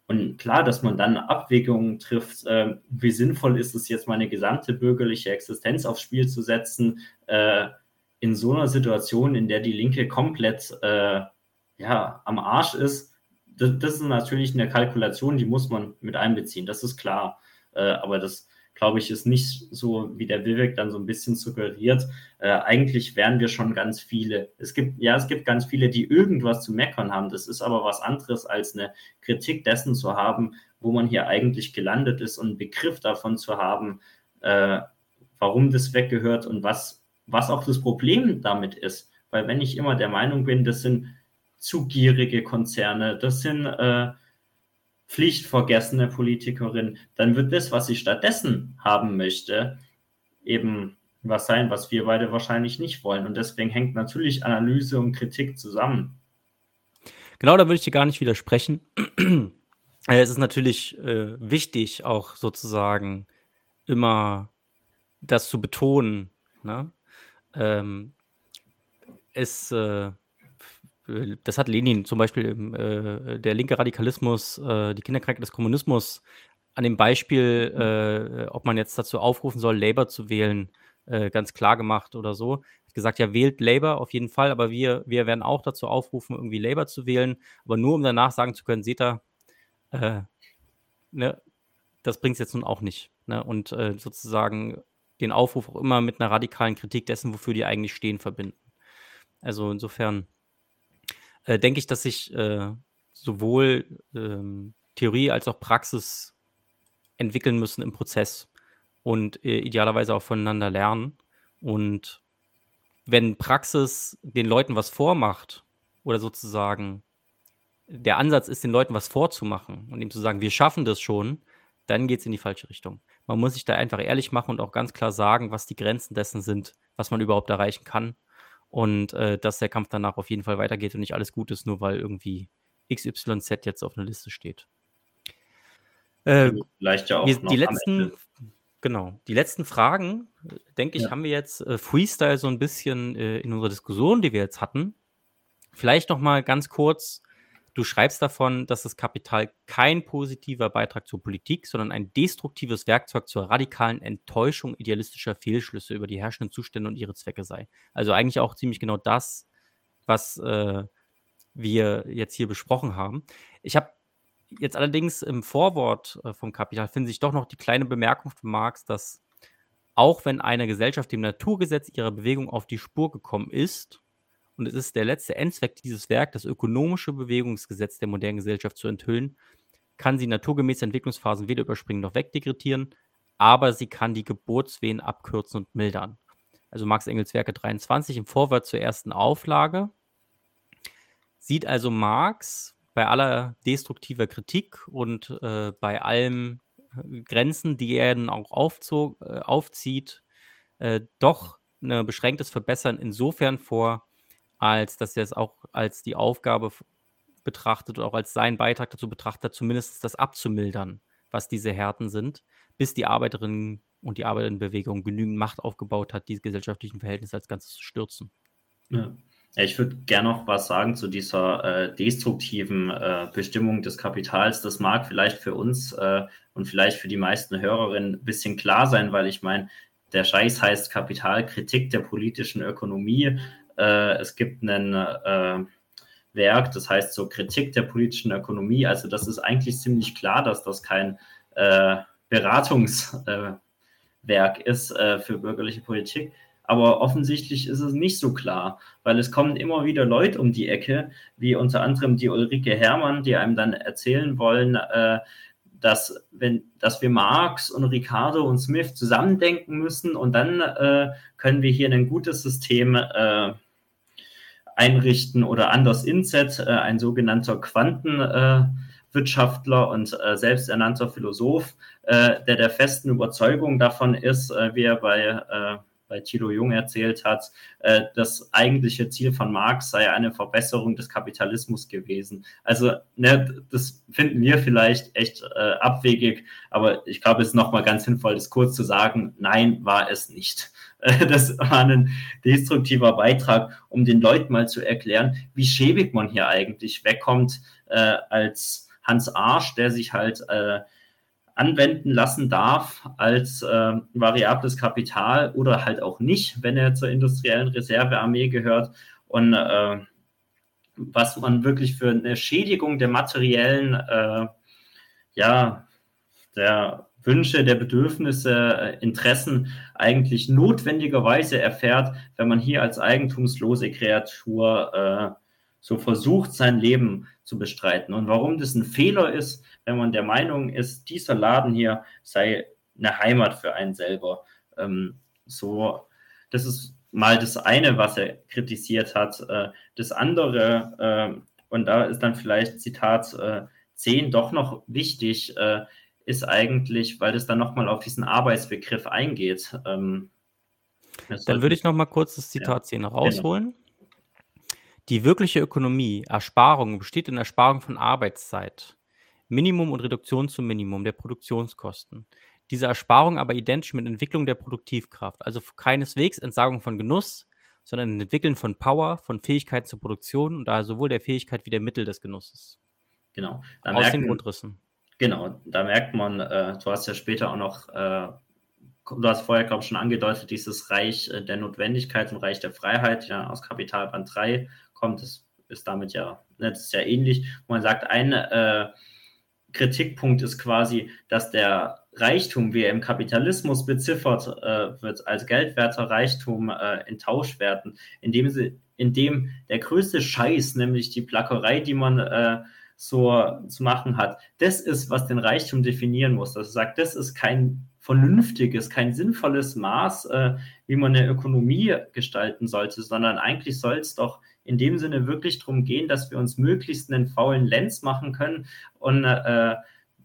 und klar, dass man dann Abwägungen trifft, äh, wie sinnvoll ist es jetzt, meine gesamte bürgerliche Existenz aufs Spiel zu setzen, äh, in so einer Situation, in der die Linke komplett äh, ja, am Arsch ist. Das, das, ist natürlich eine Kalkulation, die muss man mit einbeziehen, das ist klar. Äh, aber das glaube ich, ist nicht so, wie der Vivek dann so ein bisschen suggeriert. Äh, eigentlich wären wir schon ganz viele. Es gibt, ja, es gibt ganz viele, die irgendwas zu meckern haben. Das ist aber was anderes, als eine Kritik dessen zu haben, wo man hier eigentlich gelandet ist und einen Begriff davon zu haben, äh, warum das weggehört und was, was auch das Problem damit ist. Weil wenn ich immer der Meinung bin, das sind zu gierige Konzerne, das sind äh, pflichtvergessene Politikerin, dann wird das, was ich stattdessen haben möchte, eben was sein, was wir beide wahrscheinlich nicht wollen. Und deswegen hängt natürlich Analyse und Kritik zusammen. Genau, da würde ich dir gar nicht widersprechen. Äh, es ist natürlich äh, wichtig, auch sozusagen immer das zu betonen. Ne? Ähm, es, äh, das hat Lenin zum Beispiel, äh, der linke Radikalismus, äh, die Kinderkrankheit des Kommunismus, an dem Beispiel, äh, ob man jetzt dazu aufrufen soll, Labour zu wählen, äh, ganz klar gemacht oder so. Hat gesagt, ja, wählt Labour auf jeden Fall, aber wir, wir werden auch dazu aufrufen, irgendwie Labour zu wählen, aber nur um danach sagen zu können, seht ihr, äh, ne, das bringt es jetzt nun auch nicht. Ne? Und äh, sozusagen den Aufruf auch immer mit einer radikalen Kritik dessen, wofür die eigentlich stehen, verbinden. Also insofern äh, denke ich, dass sich äh, sowohl ähm, Theorie als auch Praxis entwickeln müssen im Prozess und äh, idealerweise auch voneinander lernen. Und wenn Praxis den Leuten was vormacht oder sozusagen der Ansatz ist, den Leuten was vorzumachen und ihm zu sagen, wir schaffen das schon, dann geht es in die falsche Richtung. Man muss sich da einfach ehrlich machen und auch ganz klar sagen, was die Grenzen dessen sind, was man überhaupt erreichen kann und äh, dass der Kampf danach auf jeden Fall weitergeht und nicht alles gut ist, nur weil irgendwie XYZ jetzt auf einer Liste steht. Äh, Vielleicht ja auch wir, die letzten, genau, die letzten Fragen, denke ich, ja. haben wir jetzt äh, Freestyle so ein bisschen äh, in unserer Diskussion, die wir jetzt hatten. Vielleicht noch mal ganz kurz Du schreibst davon, dass das Kapital kein positiver Beitrag zur Politik, sondern ein destruktives Werkzeug zur radikalen Enttäuschung idealistischer Fehlschlüsse über die herrschenden Zustände und ihre Zwecke sei. Also eigentlich auch ziemlich genau das, was äh, wir jetzt hier besprochen haben. Ich habe jetzt allerdings im Vorwort äh, vom Kapital finde ich doch noch die kleine Bemerkung von Marx, dass auch wenn eine Gesellschaft dem Naturgesetz ihrer Bewegung auf die Spur gekommen ist, und es ist der letzte Endzweck dieses Werk, das ökonomische Bewegungsgesetz der modernen Gesellschaft zu enthüllen, kann sie naturgemäße Entwicklungsphasen weder überspringen noch wegdegretieren, aber sie kann die Geburtswehen abkürzen und mildern. Also Marx Engels Werke 23 im Vorwort zur ersten Auflage sieht also Marx bei aller destruktiver Kritik und äh, bei allen äh, Grenzen, die er dann auch aufzog, äh, aufzieht, äh, doch ein beschränktes Verbessern insofern vor, als dass er es auch als die Aufgabe betrachtet oder auch als seinen Beitrag dazu betrachtet, zumindest das abzumildern, was diese Härten sind, bis die Arbeiterinnen und die Arbeiterinnenbewegung genügend Macht aufgebaut hat, diese gesellschaftlichen Verhältnisse als Ganzes zu stürzen. Ja. Ich würde gerne noch was sagen zu dieser äh, destruktiven äh, Bestimmung des Kapitals. Das mag vielleicht für uns äh, und vielleicht für die meisten Hörerinnen ein bisschen klar sein, weil ich meine, der Scheiß heißt Kapitalkritik der politischen Ökonomie. Äh, es gibt ein äh, Werk, das heißt so Kritik der politischen Ökonomie. Also das ist eigentlich ziemlich klar, dass das kein äh, Beratungswerk ist für bürgerliche Politik. Aber offensichtlich ist es nicht so klar, weil es kommen immer wieder Leute um die Ecke, wie unter anderem die Ulrike Herrmann, die einem dann erzählen wollen, äh, dass, wenn, dass wir Marx und Ricardo und Smith zusammendenken müssen und dann äh, können wir hier ein gutes System äh, einrichten oder Anders Inset, äh, ein sogenannter Quantenwirtschaftler äh, und äh, selbsternannter Philosoph, äh, der der festen Überzeugung davon ist, wie er bei bei Thilo Jung erzählt hat, äh, das eigentliche Ziel von Marx sei eine Verbesserung des Kapitalismus gewesen. Also ne, das finden wir vielleicht echt äh, abwegig, aber ich glaube, es ist nochmal ganz sinnvoll, das kurz zu sagen, nein, war es nicht. das war ein destruktiver Beitrag, um den Leuten mal zu erklären, wie schäbig man hier eigentlich wegkommt äh, als Hans Arsch, der sich halt äh, anwenden lassen darf als äh, variables Kapital oder halt auch nicht, wenn er zur industriellen Reservearmee gehört. Und äh, was man wirklich für eine Schädigung der materiellen, äh, ja, der Wünsche, der Bedürfnisse, äh, Interessen eigentlich notwendigerweise erfährt, wenn man hier als eigentumslose Kreatur äh, so versucht, sein Leben zu bestreiten. Und warum das ein Fehler ist, wenn man der Meinung ist, dieser Laden hier sei eine Heimat für einen selber. Ähm, so, das ist mal das eine, was er kritisiert hat. Äh, das andere, äh, und da ist dann vielleicht Zitat äh, 10 doch noch wichtig, äh, ist eigentlich, weil das dann nochmal auf diesen Arbeitsbegriff eingeht. Ähm, dann würde ich nochmal kurz das Zitat ja, 10 genau. rausholen. Genau. Die wirkliche Ökonomie, Ersparung, besteht in Ersparung von Arbeitszeit. Minimum und Reduktion zum Minimum der Produktionskosten. Diese Ersparung aber identisch mit Entwicklung der Produktivkraft, also keineswegs Entsagung von Genuss, sondern Entwickeln von Power, von Fähigkeit zur Produktion und daher sowohl der Fähigkeit wie der Mittel des Genusses. Genau. Da Aus merken, den Grundrissen. Genau, da merkt man, äh, du hast ja später auch noch, äh, du hast vorher, glaube ich, schon angedeutet, dieses Reich äh, der Notwendigkeit und Reich der Freiheit, ja, aus Kapitalband 3 kommt, das ist damit ja, ne, das ist ja ähnlich. Man sagt, ein äh, Kritikpunkt ist quasi, dass der Reichtum, wie er im Kapitalismus beziffert äh, wird, als geldwerter Reichtum äh, in Tauschwerten, indem, sie, indem der größte Scheiß, nämlich die Plackerei, die man äh, so zu machen hat, das ist, was den Reichtum definieren muss. Das sagt, das ist kein vernünftiges, kein sinnvolles Maß, äh, wie man eine Ökonomie gestalten sollte, sondern eigentlich soll es doch in dem Sinne wirklich darum gehen, dass wir uns möglichst einen faulen Lenz machen können und äh,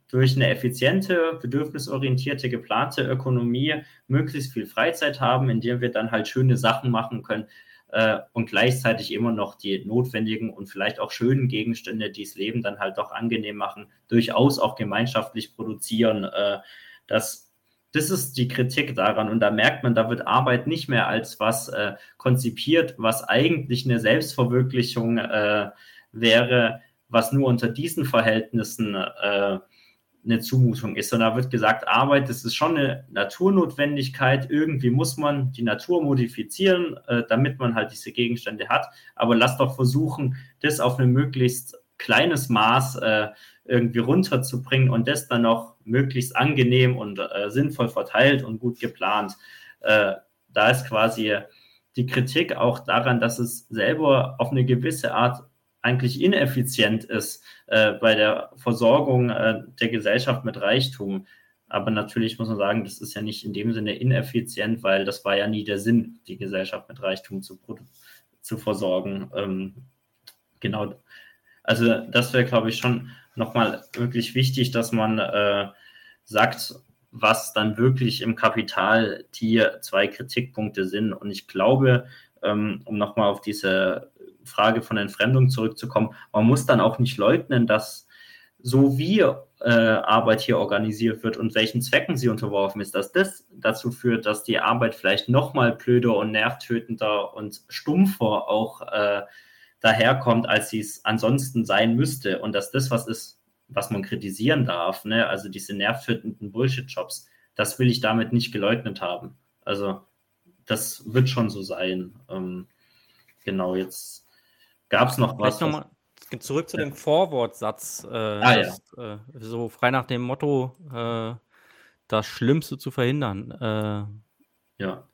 durch eine effiziente, bedürfnisorientierte, geplante Ökonomie möglichst viel Freizeit haben, indem wir dann halt schöne Sachen machen können äh, und gleichzeitig immer noch die notwendigen und vielleicht auch schönen Gegenstände, die das Leben dann halt doch angenehm machen, durchaus auch gemeinschaftlich produzieren. Äh, das das ist die Kritik daran. Und da merkt man, da wird Arbeit nicht mehr als was äh, konzipiert, was eigentlich eine Selbstverwirklichung äh, wäre, was nur unter diesen Verhältnissen äh, eine Zumutung ist, sondern da wird gesagt, Arbeit, das ist schon eine Naturnotwendigkeit. Irgendwie muss man die Natur modifizieren, äh, damit man halt diese Gegenstände hat. Aber lass doch versuchen, das auf ein möglichst kleines Maß äh, irgendwie runterzubringen und das dann noch möglichst angenehm und äh, sinnvoll verteilt und gut geplant. Äh, da ist quasi die Kritik auch daran, dass es selber auf eine gewisse Art eigentlich ineffizient ist äh, bei der Versorgung äh, der Gesellschaft mit Reichtum. Aber natürlich muss man sagen, das ist ja nicht in dem Sinne ineffizient, weil das war ja nie der Sinn, die Gesellschaft mit Reichtum zu, zu versorgen. Ähm, genau. Also das wäre, glaube ich, schon nochmal wirklich wichtig, dass man äh, sagt, was dann wirklich im Kapital die zwei Kritikpunkte sind. Und ich glaube, ähm, um nochmal auf diese Frage von Entfremdung zurückzukommen, man muss dann auch nicht leugnen, dass so wie äh, Arbeit hier organisiert wird und welchen Zwecken sie unterworfen ist, dass das dazu führt, dass die Arbeit vielleicht nochmal blöder und nervtötender und stumpfer auch äh, daherkommt, als sie es ansonsten sein müsste und dass das was ist, was man kritisieren darf, ne? also diese nervtötenden Bullshit-Jobs, das will ich damit nicht geleugnet haben. Also das wird schon so sein. Ähm, genau, jetzt gab es noch was. Noch mal zurück zu ja. dem Vorwortsatz. Äh, ah, das, ja. äh, so frei nach dem Motto, äh, das Schlimmste zu verhindern. Äh, ja.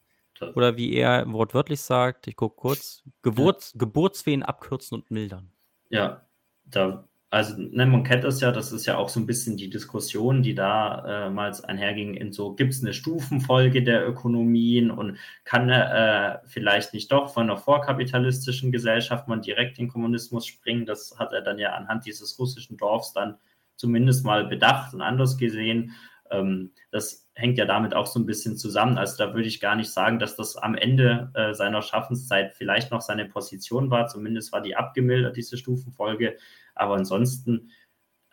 Oder wie er wortwörtlich sagt, ich gucke kurz, Geburts, ja. Geburtswehen abkürzen und mildern. Ja, da also ne, man kennt das ja, das ist ja auch so ein bisschen die Diskussion, die damals äh, einherging in so, gibt es eine Stufenfolge der Ökonomien und kann äh, vielleicht nicht doch von einer vorkapitalistischen Gesellschaft man direkt in Kommunismus springen? Das hat er dann ja anhand dieses russischen Dorfs dann zumindest mal bedacht und anders gesehen. Ähm, das hängt ja damit auch so ein bisschen zusammen. Also da würde ich gar nicht sagen, dass das am Ende äh, seiner Schaffenszeit vielleicht noch seine Position war. Zumindest war die abgemildert, diese Stufenfolge. Aber ansonsten,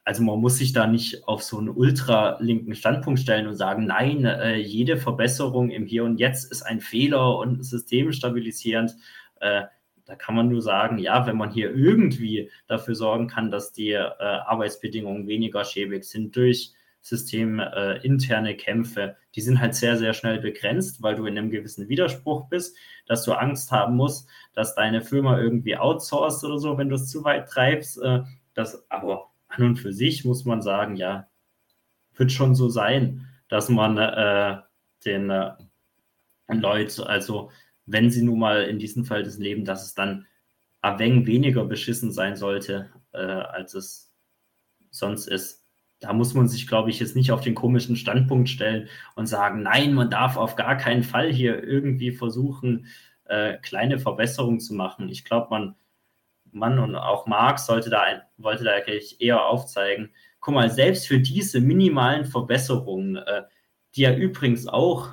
also man muss sich da nicht auf so einen ultralinken Standpunkt stellen und sagen, nein, äh, jede Verbesserung im Hier und Jetzt ist ein Fehler und systemstabilisierend. Äh, da kann man nur sagen, ja, wenn man hier irgendwie dafür sorgen kann, dass die äh, Arbeitsbedingungen weniger schäbig sind durch systeminterne äh, Kämpfe, die sind halt sehr, sehr schnell begrenzt, weil du in einem gewissen Widerspruch bist, dass du Angst haben musst, dass deine Firma irgendwie outsourced oder so, wenn du es zu weit treibst. Äh, das, aber an und für sich muss man sagen, ja, wird schon so sein, dass man äh, den äh, Leuten, also wenn sie nun mal in diesem Fall das leben, dass es dann ein wenig weniger beschissen sein sollte, äh, als es sonst ist. Da muss man sich, glaube ich, jetzt nicht auf den komischen Standpunkt stellen und sagen, nein, man darf auf gar keinen Fall hier irgendwie versuchen, äh, kleine Verbesserungen zu machen. Ich glaube, man, man und auch Marx sollte da wollte da eigentlich eher aufzeigen, guck mal, selbst für diese minimalen Verbesserungen, äh, die ja übrigens auch,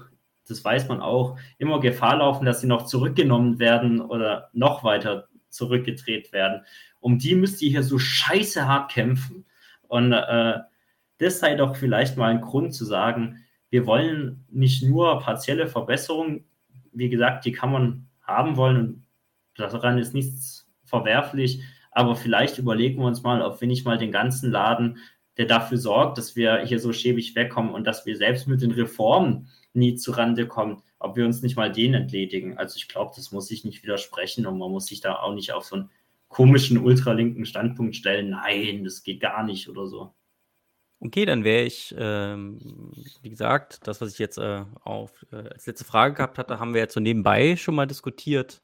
das weiß man auch, immer Gefahr laufen, dass sie noch zurückgenommen werden oder noch weiter zurückgedreht werden. Um die müsst ihr hier so scheiße hart kämpfen. Und äh, das sei doch vielleicht mal ein Grund zu sagen, wir wollen nicht nur partielle Verbesserungen, wie gesagt, die kann man haben wollen und daran ist nichts verwerflich, aber vielleicht überlegen wir uns mal, ob wir nicht mal den ganzen Laden, der dafür sorgt, dass wir hier so schäbig wegkommen und dass wir selbst mit den Reformen nie zurande kommen, ob wir uns nicht mal den entledigen. Also ich glaube, das muss ich nicht widersprechen und man muss sich da auch nicht auf so einen komischen ultralinken Standpunkt stellen, nein, das geht gar nicht oder so. Okay, dann wäre ich, ähm, wie gesagt, das, was ich jetzt äh, auf, äh, als letzte Frage gehabt hatte, haben wir jetzt so nebenbei schon mal diskutiert.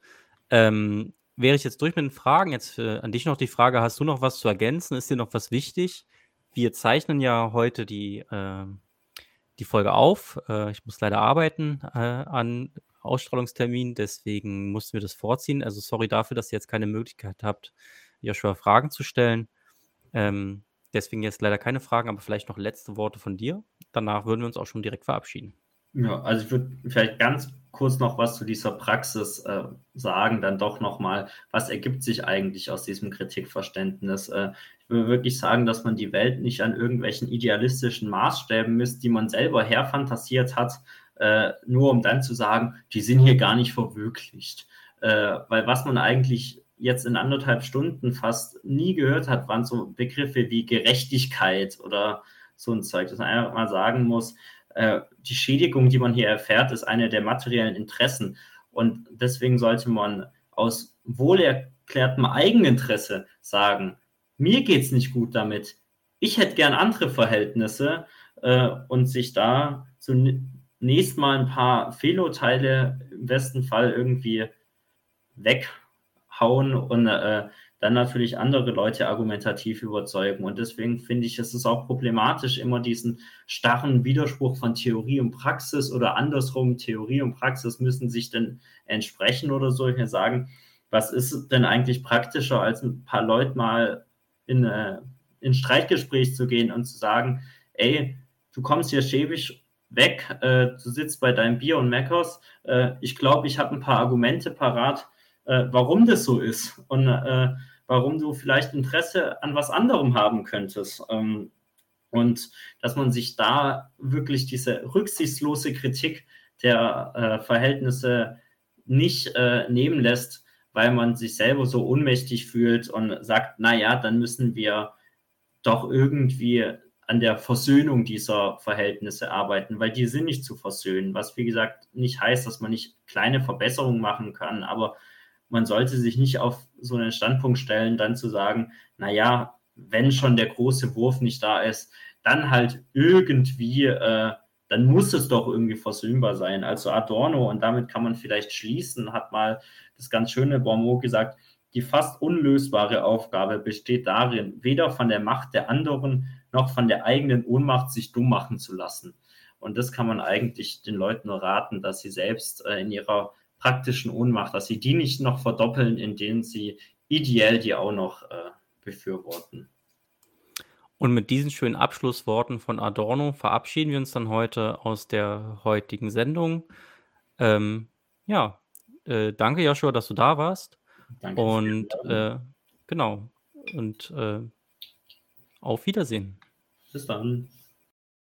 Ähm, wäre ich jetzt durch mit den Fragen. Jetzt äh, an dich noch die Frage, hast du noch was zu ergänzen? Ist dir noch was wichtig? Wir zeichnen ja heute die, äh, die Folge auf. Äh, ich muss leider arbeiten äh, an Ausstrahlungstermin, deswegen mussten wir das vorziehen. Also sorry dafür, dass ihr jetzt keine Möglichkeit habt, Joshua Fragen zu stellen. Ähm, Deswegen jetzt leider keine Fragen, aber vielleicht noch letzte Worte von dir. Danach würden wir uns auch schon direkt verabschieden. Ja, also ich würde vielleicht ganz kurz noch was zu dieser Praxis äh, sagen, dann doch nochmal, was ergibt sich eigentlich aus diesem Kritikverständnis? Äh, ich würde wirklich sagen, dass man die Welt nicht an irgendwelchen idealistischen Maßstäben misst, die man selber herfantasiert hat, äh, nur um dann zu sagen, die sind hier gar nicht verwirklicht. Äh, weil was man eigentlich jetzt in anderthalb Stunden fast nie gehört hat, waren so Begriffe wie Gerechtigkeit oder so ein Zeug, dass man einfach mal sagen muss, äh, die Schädigung, die man hier erfährt, ist eine der materiellen Interessen. Und deswegen sollte man aus wohlerklärtem Eigeninteresse sagen, mir geht es nicht gut damit. Ich hätte gern andere Verhältnisse äh, und sich da zunächst mal ein paar Fehlurteile im besten Fall irgendwie weg hauen und äh, dann natürlich andere Leute argumentativ überzeugen. Und deswegen finde ich, es ist auch problematisch, immer diesen starren Widerspruch von Theorie und Praxis oder andersrum, Theorie und Praxis müssen sich denn entsprechen oder so. Ich sagen, was ist denn eigentlich praktischer, als ein paar Leute mal in, äh, in Streitgespräch zu gehen und zu sagen, ey, du kommst hier schäbig weg, äh, du sitzt bei deinem Bier und Meckers, äh, ich glaube, ich habe ein paar Argumente parat, äh, warum das so ist und äh, warum du vielleicht Interesse an was anderem haben könntest. Ähm, und dass man sich da wirklich diese rücksichtslose Kritik der äh, Verhältnisse nicht äh, nehmen lässt, weil man sich selber so ohnmächtig fühlt und sagt, naja, dann müssen wir doch irgendwie an der Versöhnung dieser Verhältnisse arbeiten, weil die sind nicht zu versöhnen, was wie gesagt nicht heißt, dass man nicht kleine Verbesserungen machen kann, aber man sollte sich nicht auf so einen Standpunkt stellen, dann zu sagen, naja, wenn schon der große Wurf nicht da ist, dann halt irgendwie, äh, dann muss es doch irgendwie versöhnbar sein. Also Adorno, und damit kann man vielleicht schließen, hat mal das ganz schöne Bonmot gesagt, die fast unlösbare Aufgabe besteht darin, weder von der Macht der anderen noch von der eigenen Ohnmacht sich dumm machen zu lassen. Und das kann man eigentlich den Leuten nur raten, dass sie selbst äh, in ihrer praktischen Ohnmacht, dass sie die nicht noch verdoppeln, indem sie ideell die auch noch äh, befürworten. Und mit diesen schönen Abschlussworten von Adorno verabschieden wir uns dann heute aus der heutigen Sendung. Ähm, ja, äh, danke Joshua, dass du da warst. Danke. Und äh, genau. Und äh, auf Wiedersehen. Bis dann.